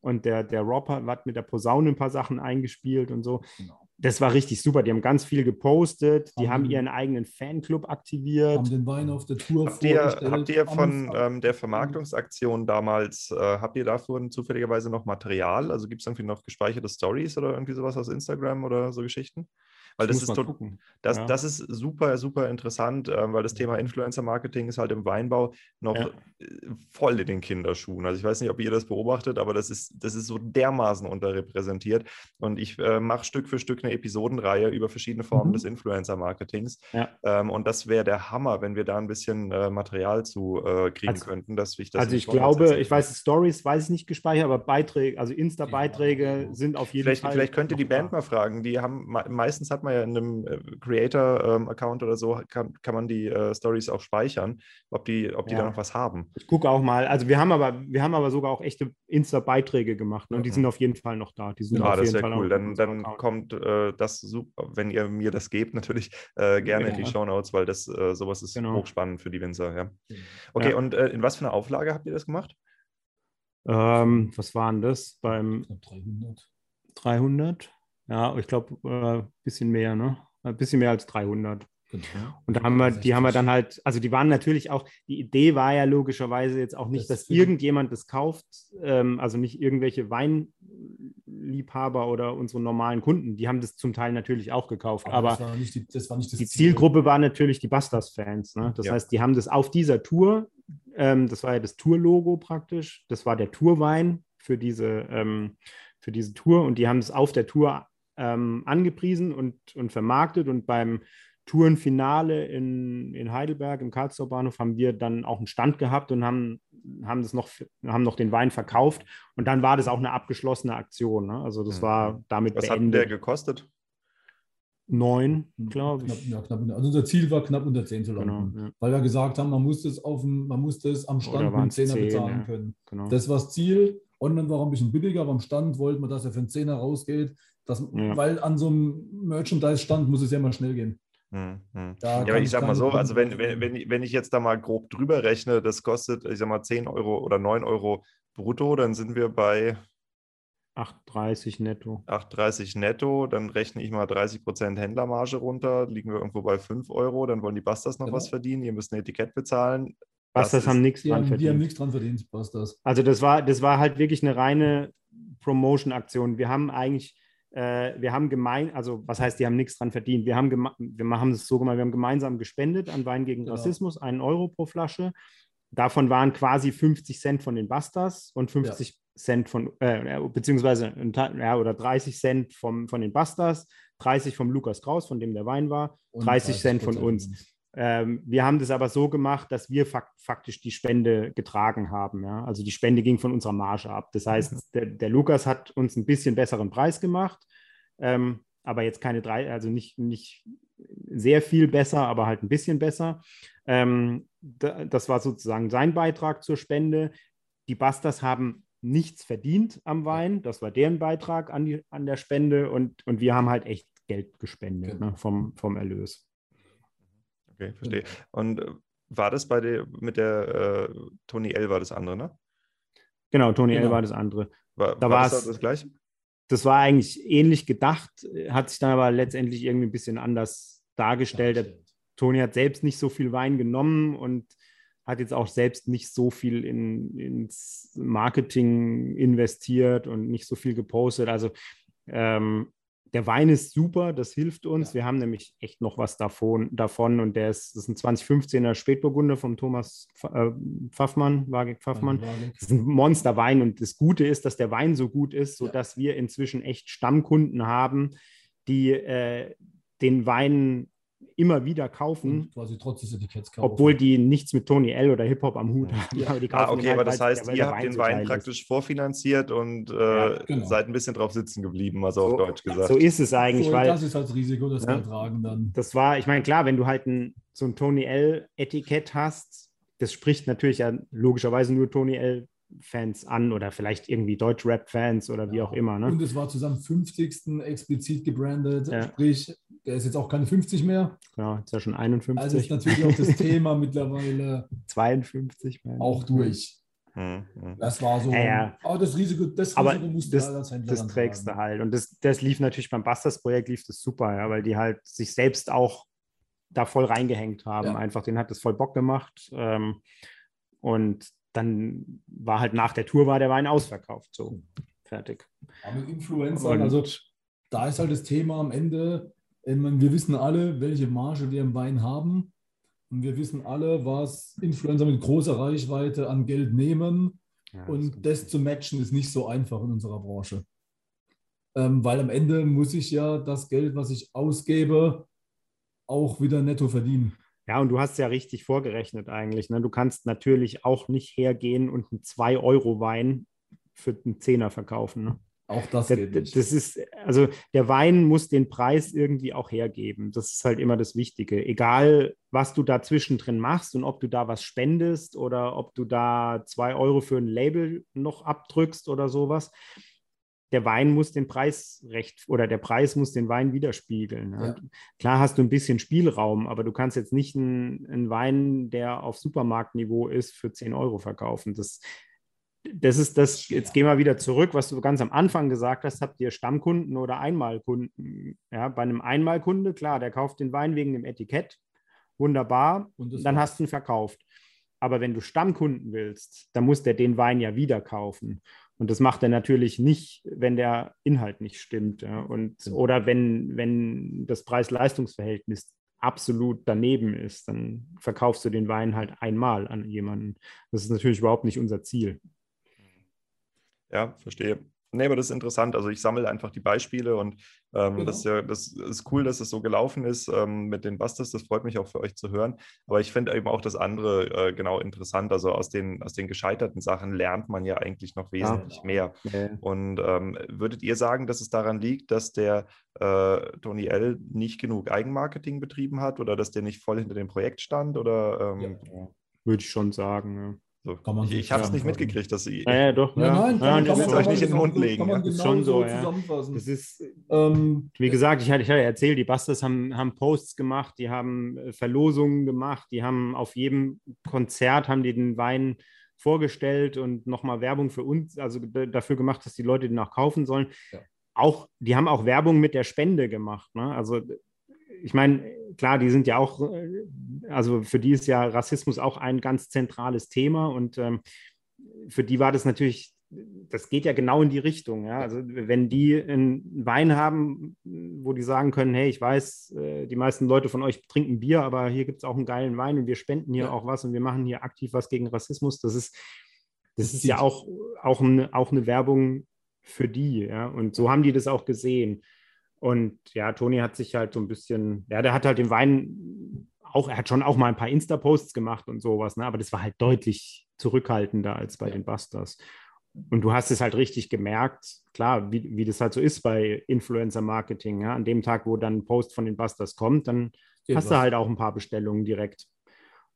Und der, der Rob hat mit der Posaune ein paar Sachen eingespielt und so. Genau das war richtig super. Die haben ganz viel gepostet, die haben, haben ihren eigenen Fanclub aktiviert. Haben den Wein auf der Tour habt ihr, habt ihr von ähm, der Vermarktungsaktion damals, äh, habt ihr dafür zufälligerweise noch Material? Also gibt es irgendwie noch gespeicherte Stories oder irgendwie sowas aus Instagram oder so Geschichten? Weil das, ist, das, ja. das ist super, super interessant, äh, weil das Thema Influencer-Marketing ist halt im Weinbau noch ja. Äh, voll in den Kinderschuhen. Also ich weiß nicht, ob ihr das beobachtet, aber das ist, das ist so dermaßen unterrepräsentiert. Und ich äh, mache Stück für Stück eine Episodenreihe über verschiedene Formen mhm. des Influencer-Marketings. Ja. Ähm, und das wäre der Hammer, wenn wir da ein bisschen äh, Material zu äh, kriegen also, könnten, dass ich das. Also ich glaube, ich weiß, Stories weiß ich nicht gespeichert, aber Beiträge, also Insta-Beiträge sind auf jeden vielleicht, Fall. Vielleicht könnte die Band mal fragen. Die haben meistens hat man ja in einem äh, Creator-Account ähm, oder so, kann, kann man die äh, Stories auch speichern, ob die, ob die ja. da noch was haben. Ich gucke auch mal. Also wir haben aber, wir haben aber sogar auch echte Insta-Beiträge gemacht ne? und die sind auf jeden Fall noch da. Die sind ja, das wäre cool. Dann, dann kommt äh, das super, wenn ihr mir das gebt, natürlich äh, gerne ja. in die Show Notes, weil das äh, sowas ist genau. hochspannend für die Winzer. Ja. Okay, und äh, in was für einer Auflage habt ihr das gemacht? Ähm, was waren das? Beim 300. 300? Ja, ich glaube, ein äh, bisschen mehr, ne? Ein bisschen mehr als 300. Genau. Und da haben wir, die haben wir dann halt, also die waren natürlich auch, die Idee war ja logischerweise jetzt auch nicht, das dass irgendjemand das kauft, ähm, also nicht irgendwelche Weinliebhaber oder unsere normalen Kunden, die haben das zum Teil natürlich auch gekauft, aber, aber die, die, die Zielgruppe war natürlich die Busters-Fans. Ne? Das ja. heißt, die haben das auf dieser Tour, ähm, das war ja das Tour-Logo praktisch, das war der Tourwein für diese, ähm, für diese Tour und die haben das auf der Tour ähm, angepriesen und, und vermarktet. Und beim Tourenfinale in, in Heidelberg im Karlsruher Bahnhof haben wir dann auch einen Stand gehabt und haben, haben, das noch, haben noch den Wein verkauft. Und dann war das auch eine abgeschlossene Aktion. Ne? Also das mhm. war damit Was beendet. hat der gekostet? Neun, glaube ich. Knapp, ja, knapp, also unser Ziel war knapp unter zehn zu landen. Genau, ja. Weil wir gesagt haben, man muss das, auf dem, man muss das am Stand mit Zehner bezahlen ja. können. Genau. Das war das Ziel. Online war ein bisschen billiger, aber am Stand wollten wir, dass er für einen Zehner rausgeht. Das, ja. Weil an so einem Merchandise-Stand muss es ja mal schnell gehen. Hm, hm. Ja, aber ich sag mal so, also wenn, wenn, wenn, wenn ich jetzt da mal grob drüber rechne, das kostet, ich sag mal, 10 Euro oder 9 Euro brutto, dann sind wir bei 8,30 netto. 8,30 netto, dann rechne ich mal 30 Prozent Händlermarge runter, liegen wir irgendwo bei 5 Euro, dann wollen die Bastas noch genau. was verdienen, ihr müsst ein Etikett bezahlen. Bastas haben nichts dran verdient. Die haben nichts dran verdient, Bastas. Also das war, das war halt wirklich eine reine Promotion-Aktion. Wir haben eigentlich äh, wir haben gemein, also was heißt, die haben nichts dran verdient. Wir haben, wir haben es so gemacht, wir haben gemeinsam gespendet an Wein gegen genau. Rassismus, einen Euro pro Flasche. Davon waren quasi 50 Cent von den Bastas und 50 ja. Cent von, äh, beziehungsweise ja, oder 30 Cent vom, von den Bastas, 30 vom Lukas Kraus, von dem der Wein war, 30 Cent von uns. Ähm, wir haben das aber so gemacht, dass wir fakt faktisch die Spende getragen haben. Ja? Also die Spende ging von unserer Marge ab. Das heißt, mhm. der, der Lukas hat uns ein bisschen besseren Preis gemacht, ähm, aber jetzt keine drei, also nicht, nicht sehr viel besser, aber halt ein bisschen besser. Ähm, das war sozusagen sein Beitrag zur Spende. Die Busters haben nichts verdient am Wein. Das war deren Beitrag an, die, an der Spende und, und wir haben halt echt Geld gespendet genau. ne, vom, vom Erlös. Okay, verstehe. Und äh, war das bei der, mit der äh, Tony L war das andere, ne? Genau, Tony genau. L war das andere. War, da war das das gleiche? Das war eigentlich ähnlich gedacht, hat sich dann aber letztendlich irgendwie ein bisschen anders dargestellt. Der Tony hat selbst nicht so viel Wein genommen und hat jetzt auch selbst nicht so viel in, ins Marketing investiert und nicht so viel gepostet. Also ähm, der Wein ist super, das hilft uns. Ja. Wir haben nämlich echt noch was davon, davon und der ist, das ist ein 2015er Spätburgunder vom Thomas äh, Pfaffmann, Wagig Pfaffmann. Das ist ein Monsterwein und das Gute ist, dass der Wein so gut ist, sodass ja. wir inzwischen echt Stammkunden haben, die äh, den Wein immer wieder kaufen. Und quasi trotz des Etiketts kaufen. Obwohl die nichts mit Tony L oder Hip-Hop am Hut haben. Ja. Aber ah, okay, halt, aber das heißt, ihr habt den Wein praktisch ist. vorfinanziert und äh, ja, genau. seid ein bisschen drauf sitzen geblieben, also so, auf Deutsch gesagt. So ist es eigentlich. So, weil, das ist das Risiko, das wir tragen dann. Das war, ich meine, klar, wenn du halt ein, so ein Tony L-Etikett hast, das spricht natürlich ja logischerweise nur Tony L Fans an oder vielleicht irgendwie Deutsch-Rap-Fans oder wie auch immer. Ne? Und es war zusammen 50. explizit gebrandet, ja. sprich, der ist jetzt auch keine 50 mehr. Ja, ist ja schon 51. Also ist natürlich auch das Thema mittlerweile 52. Auch durch. Hm, hm. Das war so. Ja, ja. Aber das Risiko, das aber Risiko musst das, als Händler Das trägst du halt. Und das, das lief natürlich beim Busters-Projekt lief das super, ja, weil die halt sich selbst auch da voll reingehängt haben. Ja. Einfach, den hat das voll Bock gemacht. Ähm, und dann war halt nach der Tour war der Wein ausverkauft. So, fertig. Aber mit Influencern, also da ist halt das Thema am Ende, wir wissen alle, welche Marge wir im Wein haben. Und wir wissen alle, was Influencer mit großer Reichweite an Geld nehmen. Ja, und das, das zu matchen ist nicht so einfach in unserer Branche. Ähm, weil am Ende muss ich ja das Geld, was ich ausgebe, auch wieder netto verdienen. Ja, und du hast ja richtig vorgerechnet eigentlich. Ne? Du kannst natürlich auch nicht hergehen und einen 2-Euro-Wein für einen Zehner verkaufen. Ne? Auch das geht nicht. Das ist, also der Wein muss den Preis irgendwie auch hergeben. Das ist halt immer das Wichtige. Egal, was du da zwischendrin machst und ob du da was spendest oder ob du da zwei Euro für ein Label noch abdrückst oder sowas der Wein muss den Preis recht oder der Preis muss den Wein widerspiegeln. Ja. Klar hast du ein bisschen Spielraum, aber du kannst jetzt nicht einen, einen, Wein, der auf Supermarktniveau ist, für 10 Euro verkaufen. Das, das ist das, jetzt gehen wir wieder zurück, was du ganz am Anfang gesagt hast, habt ihr Stammkunden oder Einmalkunden? Ja, bei einem Einmalkunde, klar, der kauft den Wein wegen dem Etikett, wunderbar, und dann hast du ihn verkauft. Aber wenn du Stammkunden willst, dann muss der den Wein ja wieder kaufen. Und das macht er natürlich nicht, wenn der Inhalt nicht stimmt. Ja. Und, genau. Oder wenn, wenn das Preis-Leistungs-Verhältnis absolut daneben ist, dann verkaufst du den Wein halt einmal an jemanden. Das ist natürlich überhaupt nicht unser Ziel. Ja, verstehe. Nee, aber das ist interessant. Also ich sammle einfach die Beispiele und ähm, genau. das, ist ja, das ist cool, dass es so gelaufen ist ähm, mit den Busters. Das freut mich auch für euch zu hören. Aber ich finde eben auch das andere äh, genau interessant. Also aus den, aus den gescheiterten Sachen lernt man ja eigentlich noch wesentlich ja. mehr. Ja. Und ähm, würdet ihr sagen, dass es daran liegt, dass der äh, Tony L nicht genug Eigenmarketing betrieben hat oder dass der nicht voll hinter dem Projekt stand? Oder, ähm. Würde ich schon sagen, ja. So. ich ich habe es nicht mitgekriegt, dass sie. Ja, ja doch. Ja, nein, ja, kann, kann, euch nicht in den Mund legen. Kann man ja. genau schon so, so zusammenfassen. Das ist, ähm, wie gesagt, ich hatte, ich hatte erzählt, die Busters haben, haben Posts gemacht, die haben äh, Verlosungen gemacht, die haben auf jedem Konzert haben die den Wein vorgestellt und nochmal Werbung für uns, also dafür gemacht, dass die Leute den auch kaufen sollen. Ja. Auch, die haben auch Werbung mit der Spende gemacht. Ne? Also ich meine, klar, die sind ja auch, äh, also für die ist ja Rassismus auch ein ganz zentrales Thema und ähm, für die war das natürlich, das geht ja genau in die Richtung. Ja? Also wenn die einen Wein haben, wo die sagen können, hey, ich weiß, äh, die meisten Leute von euch trinken Bier, aber hier gibt es auch einen geilen Wein und wir spenden hier ja. auch was und wir machen hier aktiv was gegen Rassismus, das ist, das, das ist ja auch, auch, eine, auch eine Werbung für die. Ja? Und so haben die das auch gesehen. Und ja, Toni hat sich halt so ein bisschen, ja, der hat halt den Wein auch, er hat schon auch mal ein paar Insta-Posts gemacht und sowas, ne? aber das war halt deutlich zurückhaltender als bei den Busters. Und du hast es halt richtig gemerkt, klar, wie, wie das halt so ist bei Influencer-Marketing. Ja? An dem Tag, wo dann ein Post von den Busters kommt, dann Geht hast was. du halt auch ein paar Bestellungen direkt.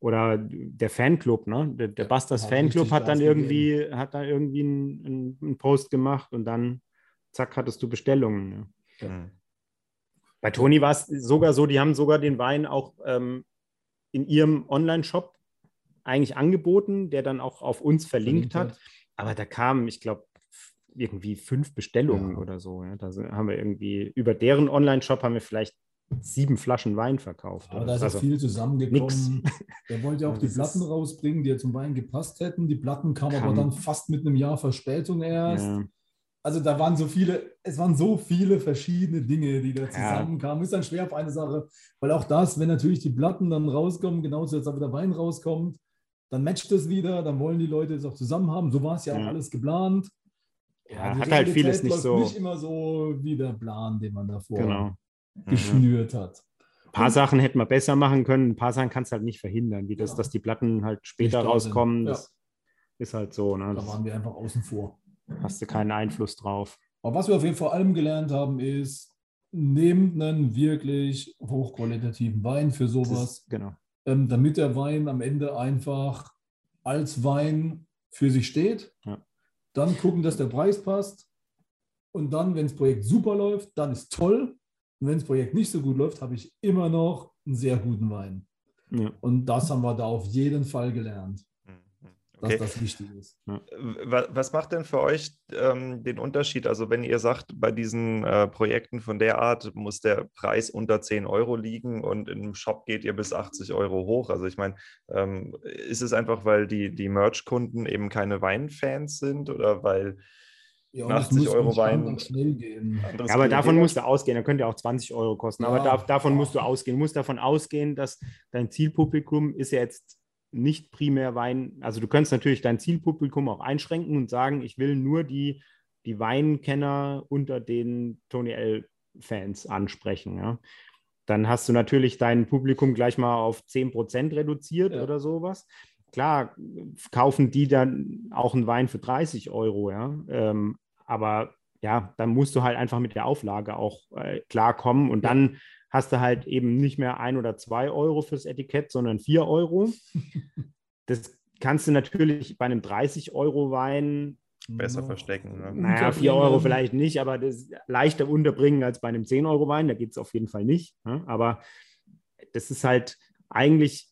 Oder der Fanclub, ne? Der, der ja, Busters Fanclub hat dann irgendwie, hat da irgendwie einen, einen, Post gemacht und dann zack, hattest du Bestellungen. Ja. Mhm. Bei Toni war es sogar so, die haben sogar den Wein auch ähm, in ihrem Online-Shop eigentlich angeboten, der dann auch auf uns verlinkt, verlinkt hat. Aber da kamen, ich glaube, irgendwie fünf Bestellungen ja. oder so. Ja. Da haben wir irgendwie über deren Online-Shop haben wir vielleicht sieben Flaschen Wein verkauft. Aber da ist also, viel zusammengekommen. Der wollte ja auch die Platten rausbringen, die ja zum Wein gepasst hätten. Die Platten kamen kam aber dann fast mit einem Jahr Verspätung erst. Ja. Also da waren so viele, es waren so viele verschiedene Dinge, die da zusammenkamen. Ja. Ist dann schwer auf eine Sache, weil auch das, wenn natürlich die Platten dann rauskommen, genauso jetzt auch wieder Wein rauskommt, dann matcht es wieder, dann wollen die Leute es auch zusammen haben. So war es ja auch alles geplant. Ja, ja hat halt vieles nicht so. Nicht immer so wie der Plan, den man davor genau. geschnürt mhm. hat. Ein paar Sachen hätten wir besser machen können, ein paar Sachen kannst du halt nicht verhindern, wie das, dass die Platten halt später rauskommen. Das ist halt so. Ne? Da waren wir einfach außen vor. Hast du keinen Einfluss drauf. Aber was wir auf jeden Fall allem gelernt haben, ist, nehmt einen wirklich hochqualitativen Wein für sowas. Ist, genau. Ähm, damit der Wein am Ende einfach als Wein für sich steht. Ja. Dann gucken, dass der Preis passt. Und dann, wenn das Projekt super läuft, dann ist toll. Und wenn das Projekt nicht so gut läuft, habe ich immer noch einen sehr guten Wein. Ja. Und das haben wir da auf jeden Fall gelernt okay. dass das wichtig ist. Was macht denn für euch ähm, den Unterschied? Also wenn ihr sagt, bei diesen äh, Projekten von der Art muss der Preis unter 10 Euro liegen und im Shop geht ihr bis 80 Euro hoch. Also ich meine, ähm, ist es einfach, weil die, die Merch-Kunden eben keine Weinfans sind oder weil ja, 80 Euro Wein. Ja, aber davon musst du ausgehen, da könnte ja auch 20 Euro kosten. Ja, aber da, davon musst du ausgehen. Du musst davon ausgehen, dass dein Zielpublikum ist ja jetzt nicht primär Wein, also du könntest natürlich dein Zielpublikum auch einschränken und sagen, ich will nur die, die Weinkenner unter den Tony L-Fans ansprechen. Ja. Dann hast du natürlich dein Publikum gleich mal auf 10% reduziert ja. oder sowas. Klar, kaufen die dann auch einen Wein für 30 Euro, ja. Ähm, aber ja, dann musst du halt einfach mit der Auflage auch äh, klarkommen und dann hast du halt eben nicht mehr ein oder zwei Euro fürs Etikett, sondern vier Euro. Das kannst du natürlich bei einem 30-Euro-Wein besser no. verstecken. Ne? Naja, 4 Euro vielleicht nicht, aber das leichter unterbringen als bei einem 10-Euro-Wein. Da geht es auf jeden Fall nicht. Ne? Aber das ist halt eigentlich,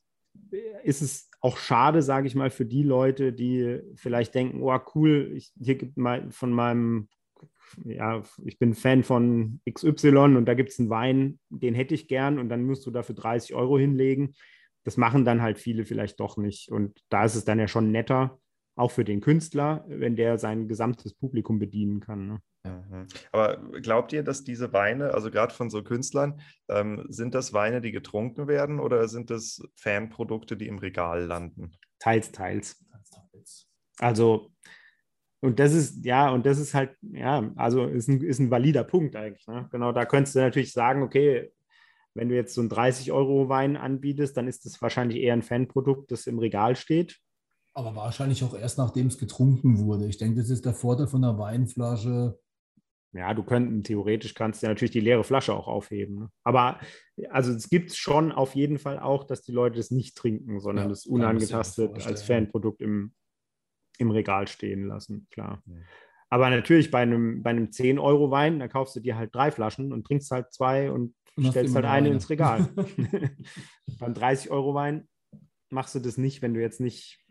ist es auch schade, sage ich mal, für die Leute, die vielleicht denken, oh cool, ich, hier gibt mal von meinem ja, ich bin Fan von XY und da gibt es einen Wein, den hätte ich gern und dann musst du dafür 30 Euro hinlegen. Das machen dann halt viele vielleicht doch nicht. Und da ist es dann ja schon netter, auch für den Künstler, wenn der sein gesamtes Publikum bedienen kann. Ne? Mhm. Aber glaubt ihr, dass diese Weine, also gerade von so Künstlern, ähm, sind das Weine, die getrunken werden oder sind das Fanprodukte, die im Regal landen? Teils, teils. Also und das ist, ja, und das ist halt, ja, also ist ein, ist ein valider Punkt eigentlich. Ne? Genau, da könntest du natürlich sagen, okay, wenn du jetzt so einen 30-Euro-Wein anbietest, dann ist das wahrscheinlich eher ein Fanprodukt, das im Regal steht. Aber wahrscheinlich auch erst, nachdem es getrunken wurde. Ich denke, das ist der Vorteil von einer Weinflasche. Ja, du könntest, theoretisch kannst du ja natürlich die leere Flasche auch aufheben. Ne? Aber also es gibt schon auf jeden Fall auch, dass die Leute das nicht trinken, sondern ja, das unangetastet als Fanprodukt im, im Regal stehen lassen, klar. Ja. Aber natürlich bei einem, bei einem 10-Euro-Wein, da kaufst du dir halt drei Flaschen und trinkst halt zwei und, und stellst halt eine, eine ins Regal. Beim 30-Euro-Wein machst du das nicht, wenn du jetzt nicht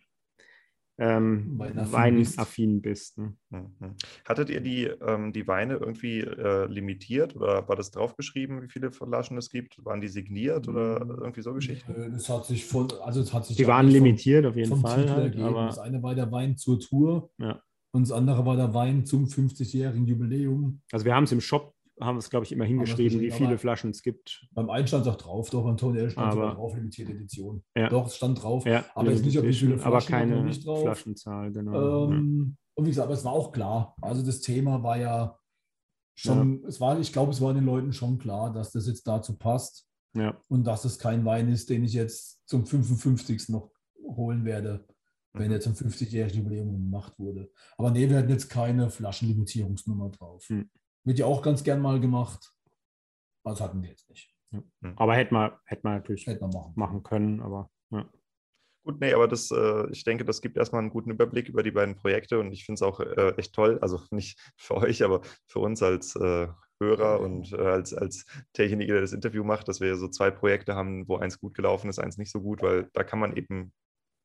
ähm, weinaffin bist. Ne? Mhm. Hattet ihr die, ähm, die Weine irgendwie äh, limitiert oder war das draufgeschrieben, wie viele Flaschen es gibt? Waren die signiert oder mm. irgendwie so Geschichten? Das hat sich von, also es hat sich die waren limitiert vom, auf jeden Fall. Halt, aber das eine war der Wein zur Tour ja. und das andere war der Wein zum 50-jährigen Jubiläum. Also wir haben es im Shop haben es, glaube ich, immer hingeschrieben, wie viele Flaschen es gibt. Beim einen stand es auch drauf, doch, beim Tony L stand aber, drauf, limitierte Edition. Ja. Doch, es stand drauf, ja, aber jetzt nicht, ob wie viele Flaschen, aber keine nicht drauf. Flaschenzahl, genau. Ähm, ja. Und wie gesagt, aber es war auch klar. Also das Thema war ja schon, es war, ich glaube, es war den Leuten schon klar, dass das jetzt dazu passt. Und dass es kein Wein ist, den ich jetzt zum 55. noch holen werde, wenn er zum 50-jährigen Jubiläum gemacht wurde. Aber nee, wir hatten jetzt keine Flaschenlimitierungsnummer drauf. Hm. Wird ja auch ganz gern mal gemacht. Das hatten wir jetzt nicht. Ja. Aber hätte man, hätte man natürlich hätte man machen. machen können, aber ja. Gut, nee, aber das, äh, ich denke, das gibt erstmal einen guten Überblick über die beiden Projekte und ich finde es auch äh, echt toll. Also nicht für euch, aber für uns als äh, Hörer und äh, als, als Techniker, der das Interview macht, dass wir so zwei Projekte haben, wo eins gut gelaufen ist, eins nicht so gut, weil da kann man eben,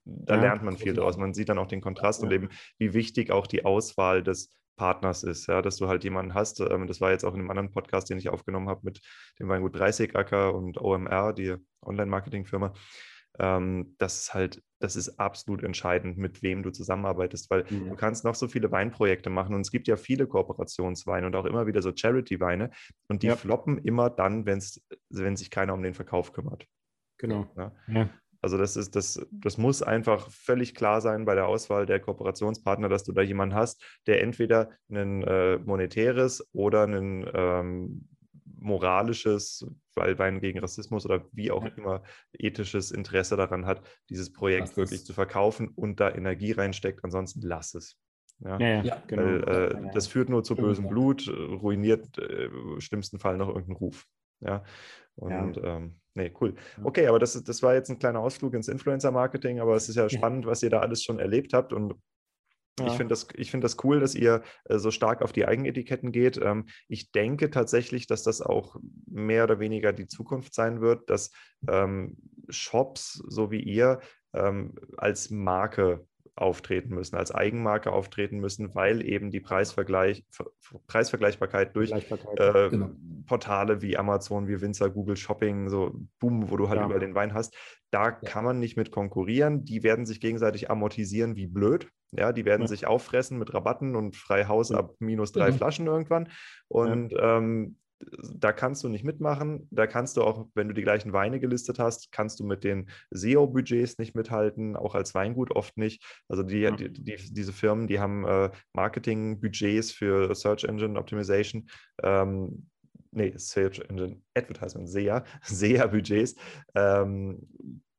da ja, lernt man viel draus. Man sieht dann auch den Kontrast ja. und eben, wie wichtig auch die Auswahl des Partners ist, ja, dass du halt jemanden hast. Ähm, das war jetzt auch in einem anderen Podcast, den ich aufgenommen habe mit dem Weingut 30 Acker und OMR, die Online-Marketing-Firma. ähm, das ist halt, das ist absolut entscheidend, mit wem du zusammenarbeitest, weil mhm. du kannst noch so viele Weinprojekte machen und es gibt ja viele Kooperationsweine und auch immer wieder so Charity-Weine und die ja. floppen immer dann, wenn's, wenn sich keiner um den Verkauf kümmert. Genau. Ja? Ja. Also das ist, das, das muss einfach völlig klar sein bei der Auswahl der Kooperationspartner, dass du da jemanden hast, der entweder ein äh, monetäres oder ein ähm, moralisches, weil Wein gegen Rassismus oder wie auch immer ethisches Interesse daran hat, dieses Projekt wirklich zu verkaufen und da Energie reinsteckt. Ansonsten lass es. Ja, ja, ja genau. Weil, äh, das führt nur zu bösem Blut, ruiniert äh, im schlimmsten Fall noch irgendeinen Ruf. Ja, und ja. Ähm, nee, cool. Okay, aber das, das war jetzt ein kleiner Ausflug ins Influencer-Marketing, aber es ist ja spannend, was ihr da alles schon erlebt habt und ja. Ich finde das, find das cool, dass ihr äh, so stark auf die Eigenetiketten geht. Ähm, ich denke tatsächlich, dass das auch mehr oder weniger die Zukunft sein wird, dass ähm, Shops, so wie ihr, ähm, als Marke auftreten müssen, als Eigenmarke auftreten müssen, weil eben die Preisvergleich, Preisvergleichbarkeit durch äh, genau. Portale wie Amazon, wie Winzer, Google Shopping, so boom, wo du halt ja. überall den Wein hast, da ja. kann man nicht mit konkurrieren. Die werden sich gegenseitig amortisieren wie blöd. Ja, die werden ja. sich auffressen mit Rabatten und frei Haus ab minus drei Flaschen irgendwann. Und ähm, da kannst du nicht mitmachen. Da kannst du auch, wenn du die gleichen Weine gelistet hast, kannst du mit den SEO-Budgets nicht mithalten, auch als Weingut oft nicht. Also die, ja. die, die diese Firmen, die haben äh, Marketing-Budgets für Search Engine Optimization. Ähm, nee, Search Engine Advertisement, SEA, SEA-Budgets. Ähm,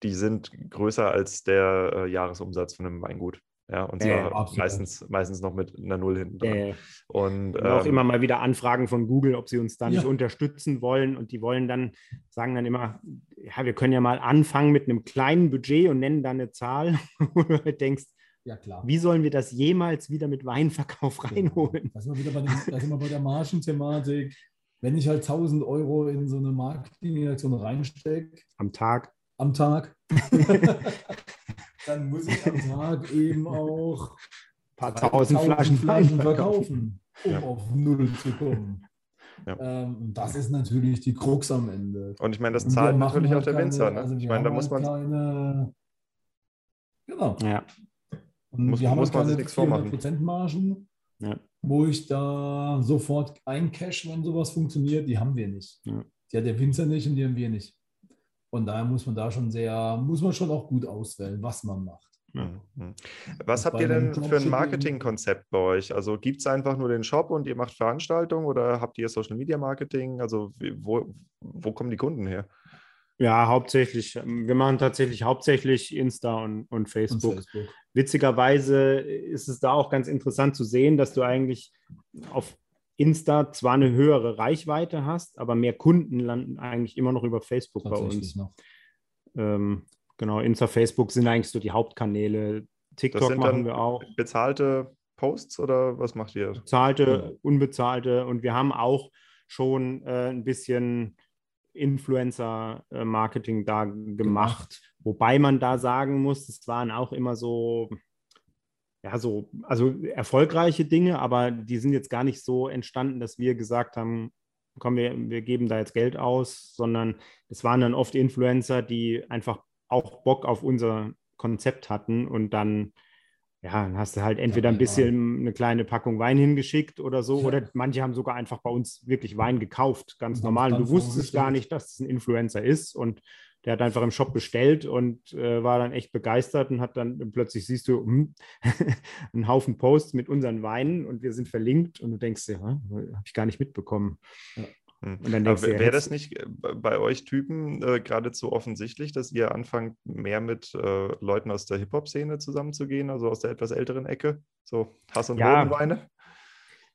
die sind größer als der äh, Jahresumsatz von einem Weingut. Ja, und zwar ja, meistens, meistens noch mit einer Null hinten dran. Ja, und, und auch ähm, immer mal wieder Anfragen von Google, ob sie uns da nicht unterstützen wollen. Und die wollen dann, sagen dann immer, ja, wir können ja mal anfangen mit einem kleinen Budget und nennen dann eine Zahl, wo du halt denkst, ja, klar. Wie sollen wir das jemals wieder mit Weinverkauf reinholen? Da sind wir wieder bei, dem, da sind wir bei der Margenthematik. Wenn ich halt 1000 Euro in so eine Marketingaktion reinstecke. Am Tag. Am Tag. dann muss ich am Tag eben auch ein paar tausend Flaschen, Flaschen verkaufen, um ja. auf Null zu kommen. Ja. Ähm, das ist natürlich die Krux am Ende. Und ich meine, das zahlt natürlich halt auch der keine, Winzer. Ne? Also ich meine, da muss man. Keine, genau. Ja. Und muss, wir haben muss man sich nichts vormachen. Margen, ja. wo ich da sofort eincash, wenn sowas funktioniert, die haben wir nicht. Ja. Die hat der Winzer nicht und die haben wir nicht. Von daher muss man da schon sehr, muss man schon auch gut auswählen, was man macht. Mhm. Was habt ihr denn für ein Marketingkonzept bei euch? Also gibt es einfach nur den Shop und ihr macht Veranstaltungen oder habt ihr Social Media Marketing? Also wo, wo kommen die Kunden her? Ja, hauptsächlich. Ähm, wir machen tatsächlich hauptsächlich Insta und, und, Facebook. und, Facebook. Witzigerweise ist es da auch ganz interessant zu sehen, dass du eigentlich auf Insta zwar eine höhere Reichweite hast, aber mehr Kunden landen eigentlich immer noch über Facebook bei uns. Ähm, genau, Insta, Facebook sind eigentlich so die Hauptkanäle. TikTok machen wir auch. Bezahlte Posts oder was macht ihr? Bezahlte, ja. unbezahlte und wir haben auch schon äh, ein bisschen Influencer-Marketing da gemacht, gemacht, wobei man da sagen muss, es waren auch immer so ja, so, also erfolgreiche Dinge, aber die sind jetzt gar nicht so entstanden, dass wir gesagt haben, komm, wir, wir geben da jetzt Geld aus, sondern es waren dann oft Influencer, die einfach auch Bock auf unser Konzept hatten und dann, ja, dann hast du halt entweder ein bisschen eine kleine Packung Wein hingeschickt oder so, oder manche haben sogar einfach bei uns wirklich Wein gekauft, ganz normal. Und du wusstest gar nicht, dass es ein Influencer ist und der hat einfach im Shop bestellt und äh, war dann echt begeistert und hat dann plötzlich siehst du hm, einen Haufen Posts mit unseren Weinen und wir sind verlinkt und du denkst ja, habe ich gar nicht mitbekommen. Ja. Hm. Wäre das nicht äh, bei euch Typen äh, geradezu offensichtlich, dass ihr anfangt, mehr mit äh, Leuten aus der Hip-Hop-Szene zusammenzugehen, also aus der etwas älteren Ecke? So Hass- und ja. Bodenweine?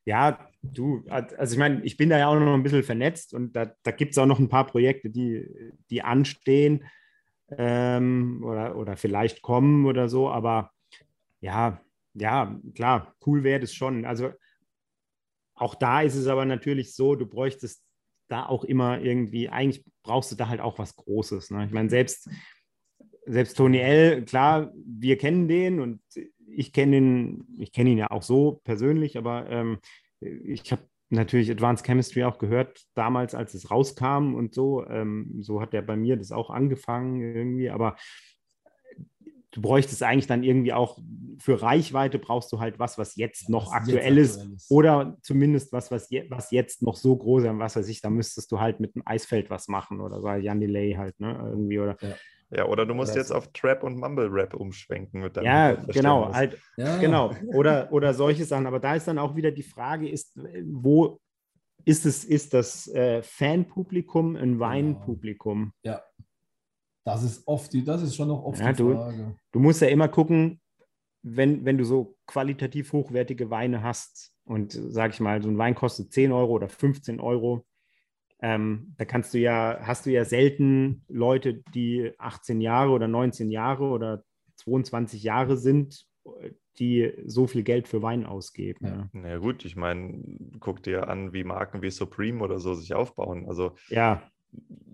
Ja, du, also ich meine, ich bin da ja auch noch ein bisschen vernetzt und da, da gibt es auch noch ein paar Projekte, die, die anstehen ähm, oder, oder vielleicht kommen oder so, aber ja, ja, klar, cool wäre das schon. Also auch da ist es aber natürlich so, du bräuchtest da auch immer irgendwie, eigentlich brauchst du da halt auch was Großes. Ne? Ich meine, selbst, selbst Tony L., klar, wir kennen den und ich kenne ihn, ich kenne ihn ja auch so persönlich, aber ähm, ich habe natürlich Advanced Chemistry auch gehört, damals, als es rauskam und so. Ähm, so hat der bei mir das auch angefangen irgendwie, aber du bräuchtest eigentlich dann irgendwie auch für Reichweite brauchst du halt was, was jetzt noch was aktuell, jetzt ist, ist, oder zumindest was, was, je, was jetzt noch so groß ist, was weiß ich, da müsstest du halt mit dem Eisfeld was machen oder so, Jan Delay halt, ne, irgendwie oder. Ja. Ja, oder du musst oder jetzt auf Trap und Mumble Rap umschwenken mit deinem Ja, genau, halt, ja. genau. Oder, oder solche Sachen. Aber da ist dann auch wieder die Frage, ist, wo ist es, ist das äh, Fanpublikum ein Weinpublikum? Ja. Das ist oft die, das ist schon noch oft ja, die Frage. Du, du musst ja immer gucken, wenn, wenn du so qualitativ hochwertige Weine hast und sag ich mal, so ein Wein kostet 10 Euro oder 15 Euro, ähm, da kannst du ja, hast du ja selten Leute, die 18 Jahre oder 19 Jahre oder 22 Jahre sind, die so viel Geld für Wein ausgeben. Ja, ja. ja gut, ich meine, guck dir an, wie Marken wie Supreme oder so sich aufbauen. Also ja.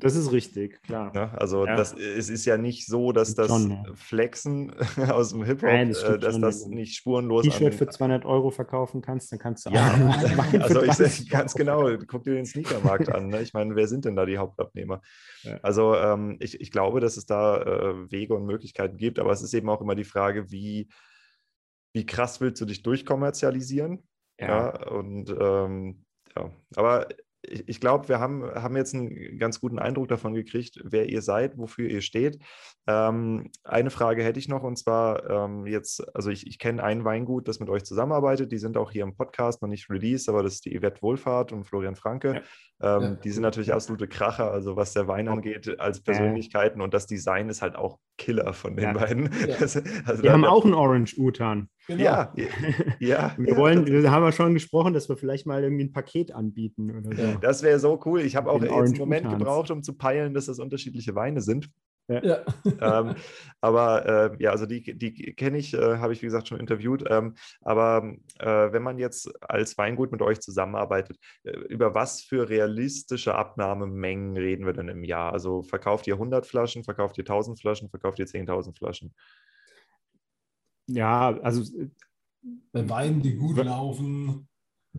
Das ist richtig, klar. Ja, also ja. Das, es ist ja nicht so, dass das schon, ja. Flexen aus dem Hip-Hop, das äh, dass schon, das nicht spurenlos ist. T-Shirt für 200 Euro verkaufen kannst, dann kannst du ja, auch also ich sehe ganz genau, guck dir den Sneakermarkt an. Ne? Ich meine, wer sind denn da die Hauptabnehmer? Also ähm, ich, ich glaube, dass es da äh, Wege und Möglichkeiten gibt, aber es ist eben auch immer die Frage, wie, wie krass willst du dich durchkommerzialisieren? Ja. und ähm, ja, aber ich, ich glaube, wir haben, haben jetzt einen ganz guten Eindruck davon gekriegt, wer ihr seid, wofür ihr steht. Ähm, eine Frage hätte ich noch und zwar ähm, jetzt, also ich, ich kenne ein Weingut, das mit euch zusammenarbeitet. Die sind auch hier im Podcast noch nicht released, aber das ist die Yvette Wohlfahrt und Florian Franke. Ja. Ähm, ja. Die sind natürlich absolute Kracher, also was der Wein angeht, als Persönlichkeiten und das Design ist halt auch Killer von den ja. beiden. Also, also wir haben auch einen Orange Utan. Genau. Ja, ja. wir wollen, wir haben ja schon gesprochen, dass wir vielleicht mal irgendwie ein Paket anbieten oder so. Das wäre so cool. Ich habe auch jetzt einen Moment Utans. gebraucht, um zu peilen, dass das unterschiedliche Weine sind. Ja. ähm, aber äh, ja, also die, die kenne ich, äh, habe ich wie gesagt schon interviewt. Ähm, aber äh, wenn man jetzt als Weingut mit euch zusammenarbeitet, äh, über was für realistische Abnahmemengen reden wir denn im Jahr? Also verkauft ihr 100 Flaschen, verkauft ihr 1000 Flaschen, verkauft ihr 10.000 Flaschen? Ja, also bei Weinen, die gut laufen.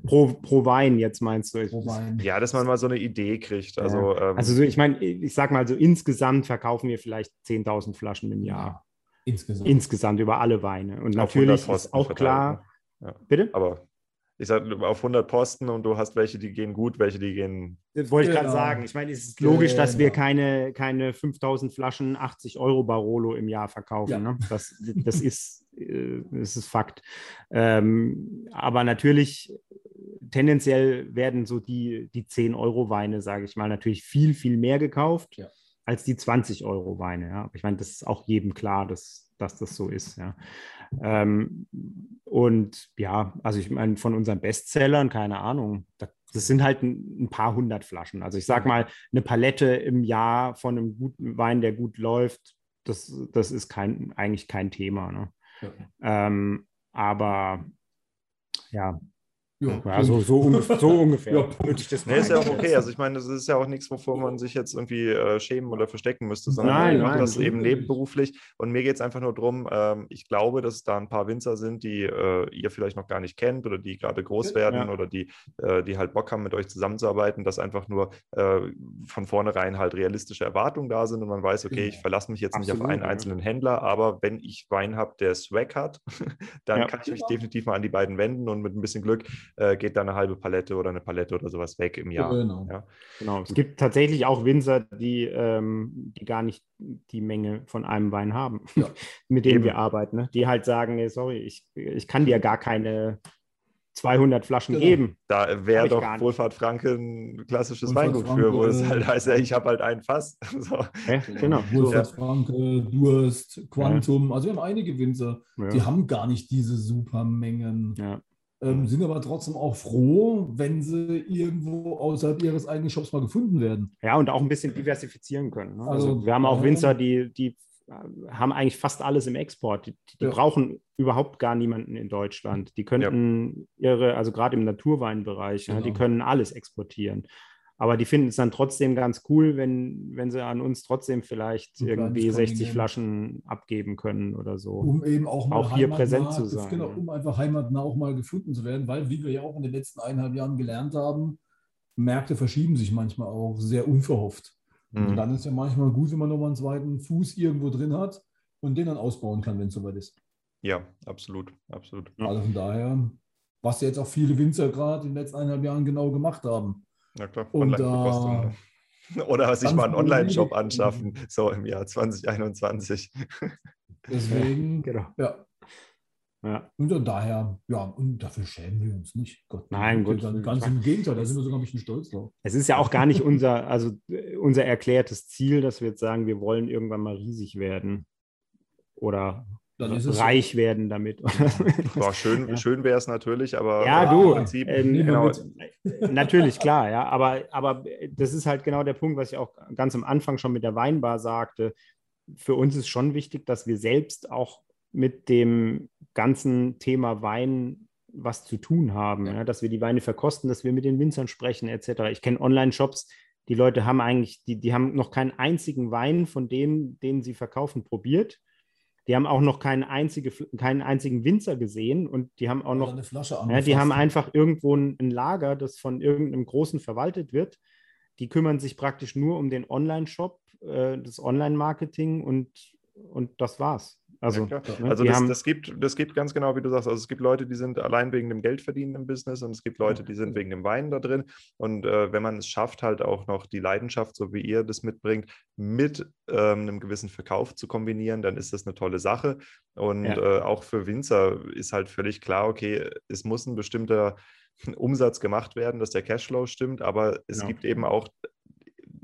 Pro, pro Wein jetzt meinst du? Pro Wein. Ja, dass man mal so eine Idee kriegt. Also, ja. ähm, also so, ich meine, ich sag mal so, insgesamt verkaufen wir vielleicht 10.000 Flaschen im Jahr. Insgesamt. Insgesamt über alle Weine. Und natürlich ist auch klar. Ja. Bitte? Aber ich sage auf 100 Posten und du hast welche, die gehen gut, welche, die gehen. Das wollte ich gerade genau. sagen. Ich meine, es ist logisch, dass wir keine, keine 5000 Flaschen 80 Euro Barolo im Jahr verkaufen. Ja. Ne? Das, das, ist, äh, das ist Fakt. Ähm, aber natürlich, tendenziell werden so die, die 10 Euro Weine, sage ich mal, natürlich viel, viel mehr gekauft ja. als die 20 Euro Weine. Ja? Ich meine, das ist auch jedem klar, dass, dass das so ist. Ja? Ähm, und ja, also ich meine, von unseren Bestsellern, keine Ahnung, das sind halt ein, ein paar hundert Flaschen. Also ich sage mal, eine Palette im Jahr von einem guten Wein, der gut läuft, das, das ist kein, eigentlich kein Thema. Ne? Ja. Ähm, aber ja, ja, ja so, so, ungefähr. So ungefähr. ja, ich das nee, ist ja auch okay. Also ich meine, das ist ja auch nichts, wovor man sich jetzt irgendwie äh, schämen oder verstecken müsste, sondern nein, man macht das eben nebenberuflich. Und mir geht es einfach nur darum, ähm, ich glaube, dass es da ein paar Winzer sind, die äh, ihr vielleicht noch gar nicht kennt oder die gerade groß werden ja. oder die, äh, die halt Bock haben, mit euch zusammenzuarbeiten, dass einfach nur äh, von vornherein halt realistische Erwartungen da sind und man weiß, okay, ich verlasse mich jetzt Absolut, nicht auf einen einzelnen Händler, aber wenn ich Wein habe, der Swag hat, dann kann ich mich definitiv mal an die beiden wenden und mit ein bisschen Glück äh, geht da eine halbe Palette oder eine Palette oder sowas weg im Jahr. Genau. Ja. genau. Es gibt tatsächlich auch Winzer, die, ähm, die gar nicht die Menge von einem Wein haben, ja. mit denen Eben. wir arbeiten. Ne? Die halt sagen, nee, sorry, ich, ich kann dir gar keine 200 Flaschen genau. geben. Da wäre doch Wohlfahrt Franke ein klassisches Wohlfahrt Weingut Franke, für, wo es halt heißt, ich habe halt ein Fass. so. ja, genau. Wohlfahrt ja. Franke, Durst, Quantum, ja. also wir haben einige Winzer, die haben gar nicht diese Supermengen. Ja ähm, sind aber trotzdem auch froh, wenn sie irgendwo außerhalb ihres eigenen Shops mal gefunden werden. Ja, und auch ein bisschen diversifizieren können. Ne? Also, also, wir haben auch Winzer, die, die äh, haben eigentlich fast alles im Export. Die, die ja. brauchen überhaupt gar niemanden in Deutschland. Die könnten ja. ihre, also gerade im Naturweinbereich, genau. ja, die genau. können alles exportieren. Aber die finden es dann trotzdem ganz cool, wenn, wenn sie an uns trotzdem vielleicht irgendwie 60 Flaschen abgeben können oder so. Um eben auch mal auch hier präsent zu sein. Genau, um einfach heimatnah auch mal gefunden zu werden, weil, wie wir ja auch in den letzten eineinhalb Jahren gelernt haben, Märkte verschieben sich manchmal auch sehr unverhofft. Mhm. Und dann ist ja manchmal gut, wenn man nochmal einen zweiten Fuß irgendwo drin hat und den dann ausbauen kann, wenn es soweit ist. Ja, absolut, absolut. Also von daher, was jetzt auch viele Winzer gerade in den letzten eineinhalb Jahren genau gemacht haben. Ja klar, äh, Oder sich mal einen Online-Shop anschaffen, so im Jahr 2021. Deswegen, genau. ja. Ja. Und daher, ja, und dafür schämen wir uns nicht. Gott, Nein, gut. Ganz im Gegenteil, da sind wir sogar ein bisschen stolz drauf. Es ist ja auch gar nicht unser, also unser erklärtes Ziel, dass wir jetzt sagen, wir wollen irgendwann mal riesig werden. Oder reich so. werden damit. Boah, schön ja. schön wäre es natürlich, aber ja, du, Prinzip, ähm, genau. natürlich, klar, ja, aber, aber das ist halt genau der Punkt, was ich auch ganz am Anfang schon mit der Weinbar sagte. Für uns ist schon wichtig, dass wir selbst auch mit dem ganzen Thema Wein was zu tun haben, ja. Ja, dass wir die Weine verkosten, dass wir mit den Winzern sprechen, etc. Ich kenne Online-Shops, die Leute haben eigentlich, die, die haben noch keinen einzigen Wein von denen, den sie verkaufen, probiert die haben auch noch keinen, einzige, keinen einzigen Winzer gesehen und die haben auch noch eine Flasche ja, die haben einfach irgendwo ein, ein, Lager, das von irgendeinem Großen verwaltet wird. Die kümmern sich praktisch nur um den Online-Shop, äh, das Online-Marketing und, und das war's. Also, ja, ne, also das, das, gibt, das gibt ganz genau, wie du sagst, also es gibt Leute, die sind allein wegen dem Geldverdienen im Business und es gibt Leute, die sind wegen dem Wein da drin. Und äh, wenn man es schafft, halt auch noch die Leidenschaft, so wie ihr das mitbringt, mit ähm, einem gewissen Verkauf zu kombinieren, dann ist das eine tolle Sache. Und ja. äh, auch für Winzer ist halt völlig klar, okay, es muss ein bestimmter Umsatz gemacht werden, dass der Cashflow stimmt, aber es genau. gibt eben auch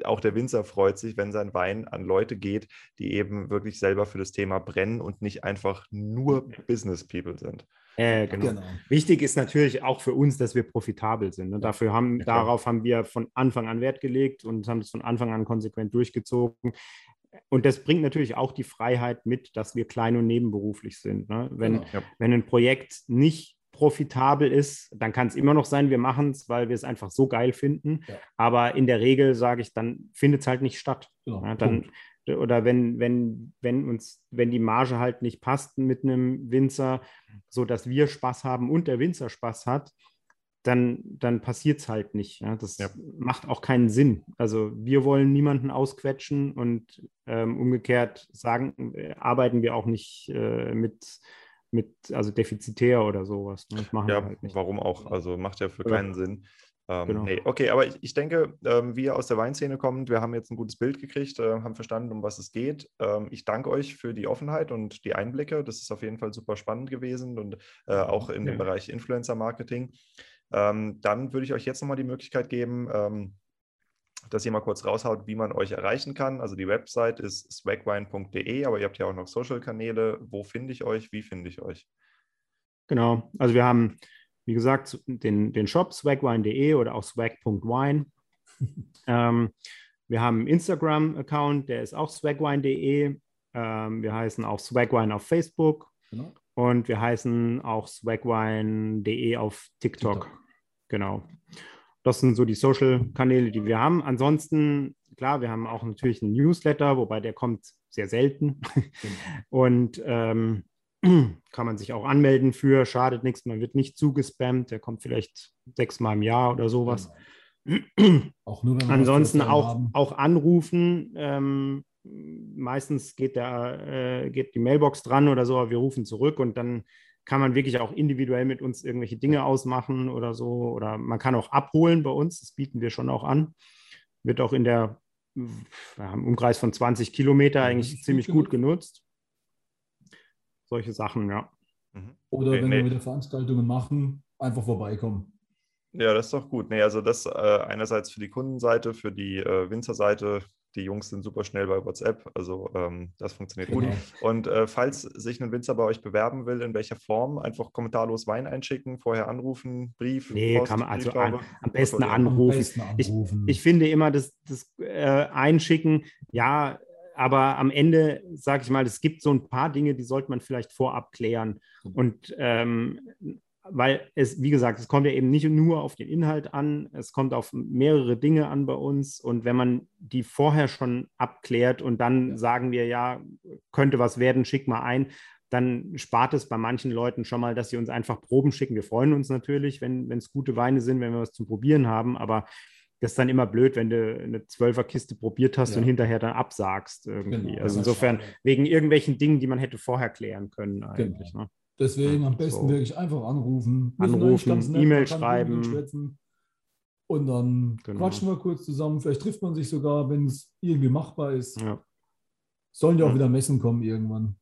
auch der Winzer freut sich, wenn sein Wein an Leute geht, die eben wirklich selber für das Thema brennen und nicht einfach nur Business People sind. Äh, genau. genau. Wichtig ist natürlich auch für uns, dass wir profitabel sind. Ne? Dafür haben, ja, darauf haben wir von Anfang an Wert gelegt und haben es von Anfang an konsequent durchgezogen. Und das bringt natürlich auch die Freiheit mit, dass wir klein und nebenberuflich sind. Ne? Wenn, genau, ja. wenn ein Projekt nicht profitabel ist, dann kann es immer noch sein, wir machen es, weil wir es einfach so geil finden. Ja. Aber in der Regel sage ich, dann findet es halt nicht statt. Genau. Ja, dann, oder wenn, wenn, wenn uns, wenn die Marge halt nicht passt mit einem Winzer, so dass wir Spaß haben und der Winzer Spaß hat, dann, dann passiert es halt nicht. Ja? Das ja. macht auch keinen Sinn. Also wir wollen niemanden ausquetschen und ähm, umgekehrt sagen, äh, arbeiten wir auch nicht äh, mit mit, also defizitär oder sowas. Ne? ja, halt warum auch? Also macht ja für keinen Sinn. Ähm, genau. nee. Okay, aber ich, ich denke, ähm, wie ihr aus der Weinszene kommt, wir haben jetzt ein gutes Bild gekriegt, äh, haben verstanden, um was es geht. Ähm, ich danke euch für die Offenheit und die Einblicke. Das ist auf jeden Fall super spannend gewesen und äh, auch in ja. dem Bereich Influencer-Marketing. Ähm, dann würde ich euch jetzt nochmal die Möglichkeit geben, ähm, dass ihr mal kurz raushaut, wie man euch erreichen kann. Also die Website ist swagwine.de, aber ihr habt ja auch noch Social-Kanäle. Wo finde ich euch? Wie finde ich euch? Genau, also wir haben, wie gesagt, den, den Shop swagwine.de oder auch swag.wine. ähm, wir haben einen Instagram-Account, der ist auch swagwine.de. Ähm, wir heißen auch swagwine auf Facebook. Genau. Und wir heißen auch swagwine.de auf TikTok. TikTok. Genau. Das sind so die Social-Kanäle, die wir haben. Ansonsten, klar, wir haben auch natürlich einen Newsletter, wobei der kommt sehr selten. Genau. Und ähm, kann man sich auch anmelden für, schadet nichts, man wird nicht zugespammt, der kommt vielleicht sechsmal im Jahr oder sowas. Genau. Auch nur, Ansonsten auch, auch anrufen. Ähm, meistens geht, der, äh, geht die Mailbox dran oder so, aber wir rufen zurück und dann kann man wirklich auch individuell mit uns irgendwelche Dinge ausmachen oder so. Oder man kann auch abholen bei uns, das bieten wir schon auch an. Wird auch in der im Umkreis von 20 Kilometer eigentlich ziemlich gut genutzt. Solche Sachen, ja. Mhm. Oder okay, wenn nee. wir wieder Veranstaltungen machen, einfach vorbeikommen. Ja, das ist doch gut. Nee, also das äh, einerseits für die Kundenseite, für die äh, Winzerseite die Jungs sind super schnell bei WhatsApp, also ähm, das funktioniert genau. gut. Und äh, falls sich ein Winzer bei euch bewerben will, in welcher Form, einfach kommentarlos Wein einschicken, vorher anrufen, Brief. Nee, Post, kann man also an, am besten anrufen. Am besten anrufen. Ich, ich, finde immer, das, das äh, Einschicken, ja, aber am Ende, sage ich mal, es gibt so ein paar Dinge, die sollte man vielleicht vorab klären. Und ähm, weil es, wie gesagt, es kommt ja eben nicht nur auf den Inhalt an, es kommt auf mehrere Dinge an bei uns. Und wenn man die vorher schon abklärt und dann ja. sagen wir, ja, könnte was werden, schick mal ein, dann spart es bei manchen Leuten schon mal, dass sie uns einfach Proben schicken. Wir freuen uns natürlich, wenn es gute Weine sind, wenn wir was zum Probieren haben, aber das ist dann immer blöd, wenn du eine Zwölferkiste probiert hast ja. und hinterher dann absagst irgendwie. Genau, also insofern schade. wegen irgendwelchen Dingen, die man hätte vorher klären können eigentlich. Genau. Ne? Deswegen am besten so. wirklich einfach anrufen. Anrufen, E-Mail schreiben. Und dann genau. quatschen wir kurz zusammen. Vielleicht trifft man sich sogar, wenn es irgendwie machbar ist. Ja. Sollen ja auch wieder Messen kommen irgendwann.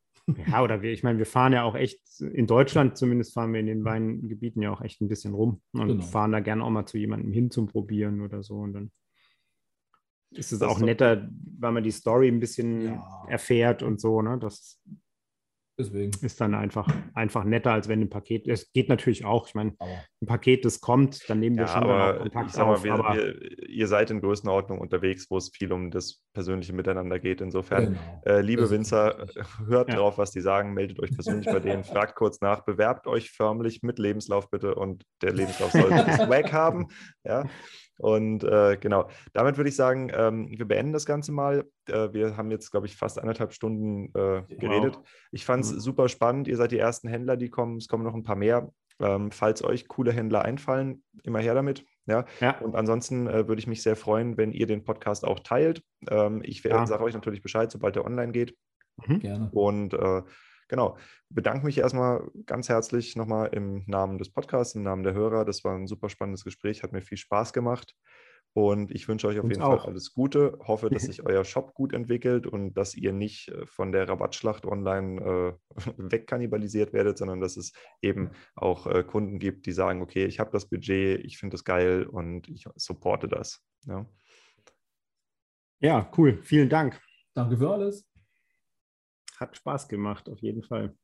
Ja, oder wir, ich meine, wir fahren ja auch echt, in Deutschland zumindest fahren wir in den Weingebieten ja auch echt ein bisschen rum und genau. fahren da gerne auch mal zu jemandem hin zum Probieren oder so. Und dann ist es auch netter, weil man die Story ein bisschen ja. erfährt und so, ne? Das Deswegen. Ist dann einfach, einfach netter, als wenn ein Paket. Es geht natürlich auch. Ich meine, ein Paket, das kommt, dann nehmen wir ja, schon aber Kontakt auf. Mal, aber wir, ihr seid in Größenordnung unterwegs, wo es viel um das persönliche Miteinander geht. Insofern, genau. äh, liebe das Winzer, hört ja. drauf, was die sagen, meldet euch persönlich bei denen, fragt kurz nach, bewerbt euch förmlich mit Lebenslauf bitte und der Lebenslauf sollte das Swag haben. Ja. Und äh, genau, damit würde ich sagen, ähm, wir beenden das Ganze mal. Äh, wir haben jetzt, glaube ich, fast anderthalb Stunden äh, geredet. Wow. Ich fand es mhm. super spannend. Ihr seid die ersten Händler, die kommen. Es kommen noch ein paar mehr. Ähm, falls euch coole Händler einfallen, immer her damit. Ja. ja. Und ansonsten äh, würde ich mich sehr freuen, wenn ihr den Podcast auch teilt. Ähm, ich ja. sage euch natürlich Bescheid, sobald der online geht. Mhm. Gerne. Und äh, genau, bedanke mich erstmal ganz herzlich nochmal im Namen des Podcasts, im Namen der Hörer. Das war ein super spannendes Gespräch, hat mir viel Spaß gemacht. Und ich wünsche euch auf jeden auch. Fall alles Gute. Hoffe, dass sich euer Shop gut entwickelt und dass ihr nicht äh, von der Rabattschlacht online äh, wegkannibalisiert werdet, sondern dass es eben auch äh, Kunden gibt, die sagen, okay, ich habe das Budget, ich finde das geil und ich supporte das. Ja. ja, cool. Vielen Dank. Danke für alles. Hat Spaß gemacht, auf jeden Fall.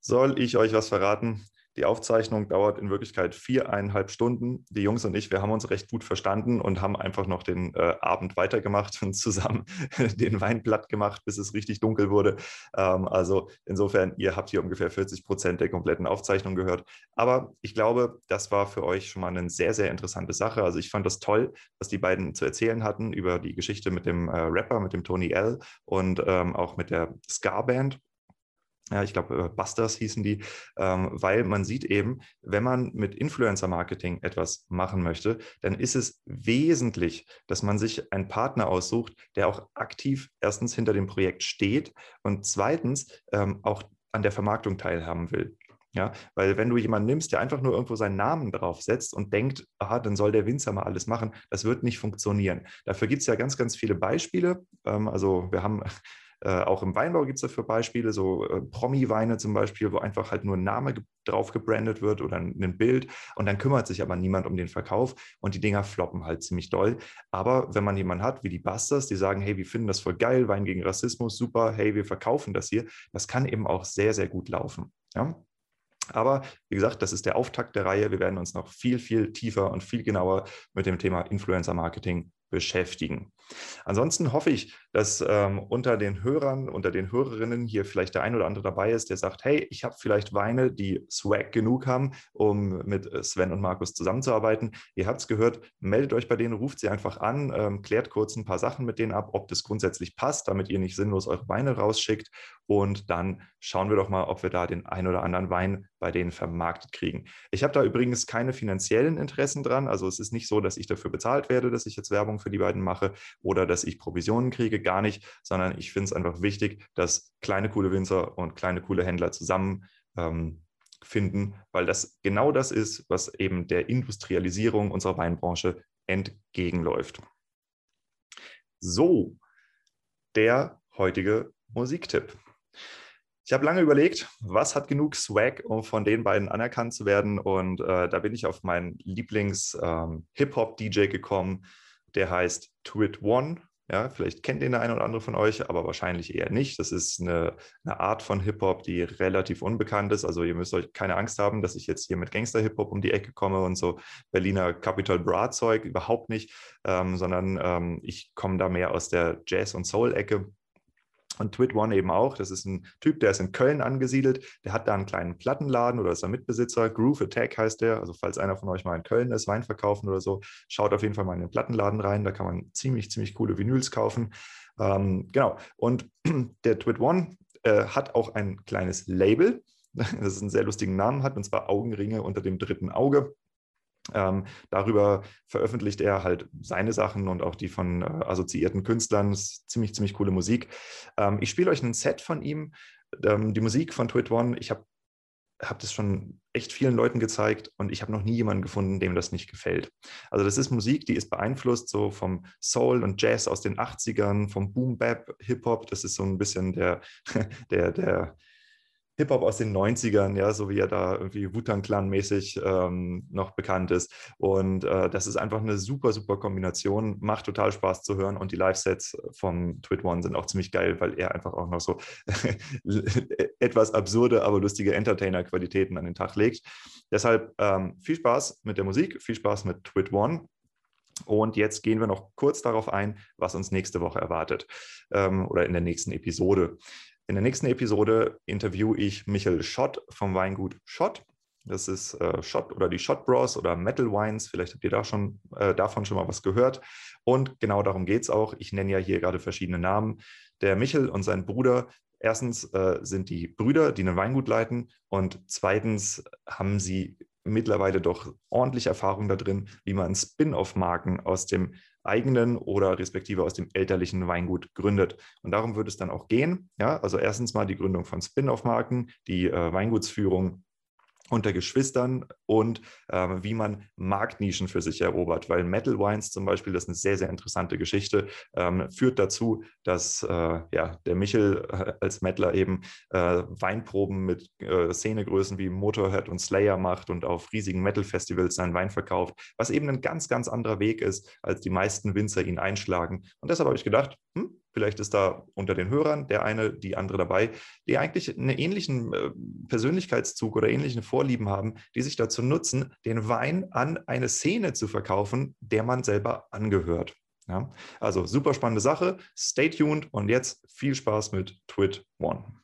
Soll ich euch was verraten? Die Aufzeichnung dauert in Wirklichkeit viereinhalb Stunden. Die Jungs und ich, wir haben uns recht gut verstanden und haben einfach noch den äh, Abend weitergemacht und zusammen den Wein platt gemacht, bis es richtig dunkel wurde. Ähm, also insofern, ihr habt hier ungefähr 40 Prozent der kompletten Aufzeichnung gehört. Aber ich glaube, das war für euch schon mal eine sehr, sehr interessante Sache. Also ich fand das toll, was die beiden zu erzählen hatten über die Geschichte mit dem äh, Rapper, mit dem Tony L und ähm, auch mit der Ska-Band ja, ich glaube, äh, Busters hießen die, ähm, weil man sieht eben, wenn man mit Influencer-Marketing etwas machen möchte, dann ist es wesentlich, dass man sich einen Partner aussucht, der auch aktiv erstens hinter dem Projekt steht und zweitens ähm, auch an der Vermarktung teilhaben will. Ja, weil wenn du jemanden nimmst, der einfach nur irgendwo seinen Namen draufsetzt und denkt, aha, dann soll der Winzer mal alles machen, das wird nicht funktionieren. Dafür gibt es ja ganz, ganz viele Beispiele. Ähm, also wir haben äh, auch im Weinbau gibt es dafür Beispiele, so äh, Promi-Weine zum Beispiel, wo einfach halt nur ein Name drauf gebrandet wird oder ein Bild und dann kümmert sich aber niemand um den Verkauf und die Dinger floppen halt ziemlich doll. Aber wenn man jemanden hat wie die Busters, die sagen, hey, wir finden das voll geil, Wein gegen Rassismus, super, hey, wir verkaufen das hier, das kann eben auch sehr, sehr gut laufen. Ja? Aber wie gesagt, das ist der Auftakt der Reihe. Wir werden uns noch viel, viel tiefer und viel genauer mit dem Thema Influencer Marketing beschäftigen. Ansonsten hoffe ich, dass ähm, unter den Hörern, unter den Hörerinnen hier vielleicht der ein oder andere dabei ist, der sagt, hey, ich habe vielleicht Weine, die Swag genug haben, um mit äh, Sven und Markus zusammenzuarbeiten. Ihr habt es gehört, meldet euch bei denen, ruft sie einfach an, ähm, klärt kurz ein paar Sachen mit denen ab, ob das grundsätzlich passt, damit ihr nicht sinnlos eure Weine rausschickt. Und dann schauen wir doch mal, ob wir da den ein oder anderen Wein bei denen vermarktet kriegen. Ich habe da übrigens keine finanziellen Interessen dran. Also es ist nicht so, dass ich dafür bezahlt werde, dass ich jetzt Werbung für die beiden mache oder dass ich Provisionen kriege, gar nicht, sondern ich finde es einfach wichtig, dass kleine coole Winzer und kleine coole Händler zusammen ähm, finden, weil das genau das ist, was eben der Industrialisierung unserer Weinbranche entgegenläuft. So, der heutige Musiktipp. Ich habe lange überlegt, was hat genug Swag, um von den beiden anerkannt zu werden. Und äh, da bin ich auf meinen Lieblings-Hip-Hop-DJ ähm, gekommen, der heißt Twit One. Ja, vielleicht kennt den der eine oder andere von euch, aber wahrscheinlich eher nicht. Das ist eine, eine Art von Hip-Hop, die relativ unbekannt ist. Also ihr müsst euch keine Angst haben, dass ich jetzt hier mit Gangster-Hip-Hop um die Ecke komme und so Berliner Capital Bra-Zeug, überhaupt nicht, ähm, sondern ähm, ich komme da mehr aus der Jazz- und Soul-Ecke. Und Twit One eben auch. Das ist ein Typ, der ist in Köln angesiedelt. Der hat da einen kleinen Plattenladen oder ist da Mitbesitzer. Groove Attack heißt der. Also, falls einer von euch mal in Köln ist, Wein verkaufen oder so, schaut auf jeden Fall mal in den Plattenladen rein. Da kann man ziemlich, ziemlich coole Vinyls kaufen. Ähm, genau. Und der Twit One äh, hat auch ein kleines Label, das einen sehr lustigen Namen hat, und zwar Augenringe unter dem dritten Auge. Ähm, darüber veröffentlicht er halt seine Sachen und auch die von äh, assoziierten Künstlern. ziemlich, ziemlich coole Musik. Ähm, ich spiele euch ein Set von ihm. Ähm, die Musik von Twit One, ich habe hab das schon echt vielen Leuten gezeigt und ich habe noch nie jemanden gefunden, dem das nicht gefällt. Also das ist Musik, die ist beeinflusst so vom Soul und Jazz aus den 80ern, vom Boom Bap Hip Hop. Das ist so ein bisschen der, der, der Hip-Hop aus den 90ern, ja, so wie er da irgendwie Wu-Tang-Clan-mäßig ähm, noch bekannt ist. Und äh, das ist einfach eine super, super Kombination. Macht total Spaß zu hören. Und die Live-Sets vom Twit One sind auch ziemlich geil, weil er einfach auch noch so etwas absurde, aber lustige Entertainer-Qualitäten an den Tag legt. Deshalb ähm, viel Spaß mit der Musik, viel Spaß mit Twit One. Und jetzt gehen wir noch kurz darauf ein, was uns nächste Woche erwartet ähm, oder in der nächsten Episode. In der nächsten Episode interviewe ich Michael Schott vom Weingut Schott. Das ist äh, Schott oder die Schott Bros oder Metal Wines. Vielleicht habt ihr da schon, äh, davon schon mal was gehört. Und genau darum geht es auch. Ich nenne ja hier gerade verschiedene Namen. Der Michel und sein Bruder, erstens äh, sind die Brüder, die ein Weingut leiten. Und zweitens haben sie mittlerweile doch ordentlich Erfahrung da drin, wie man Spin-off-Marken aus dem eigenen oder respektive aus dem elterlichen Weingut gründet. Und darum würde es dann auch gehen. Ja, also erstens mal die Gründung von Spin-off-Marken, die äh, Weingutsführung unter Geschwistern und äh, wie man Marktnischen für sich erobert. Weil Metal Wines zum Beispiel, das ist eine sehr, sehr interessante Geschichte, ähm, führt dazu, dass äh, ja, der Michel äh, als Mettler eben äh, Weinproben mit äh, Szenegrößen wie Motorhead und Slayer macht und auf riesigen Metal-Festivals seinen Wein verkauft, was eben ein ganz, ganz anderer Weg ist, als die meisten Winzer ihn einschlagen. Und deshalb habe ich gedacht, hm, Vielleicht ist da unter den Hörern der eine, die andere dabei, die eigentlich einen ähnlichen äh, Persönlichkeitszug oder ähnliche Vorlieben haben, die sich dazu nutzen, den Wein an eine Szene zu verkaufen, der man selber angehört. Ja? Also super spannende Sache. Stay tuned und jetzt viel Spaß mit Twit One.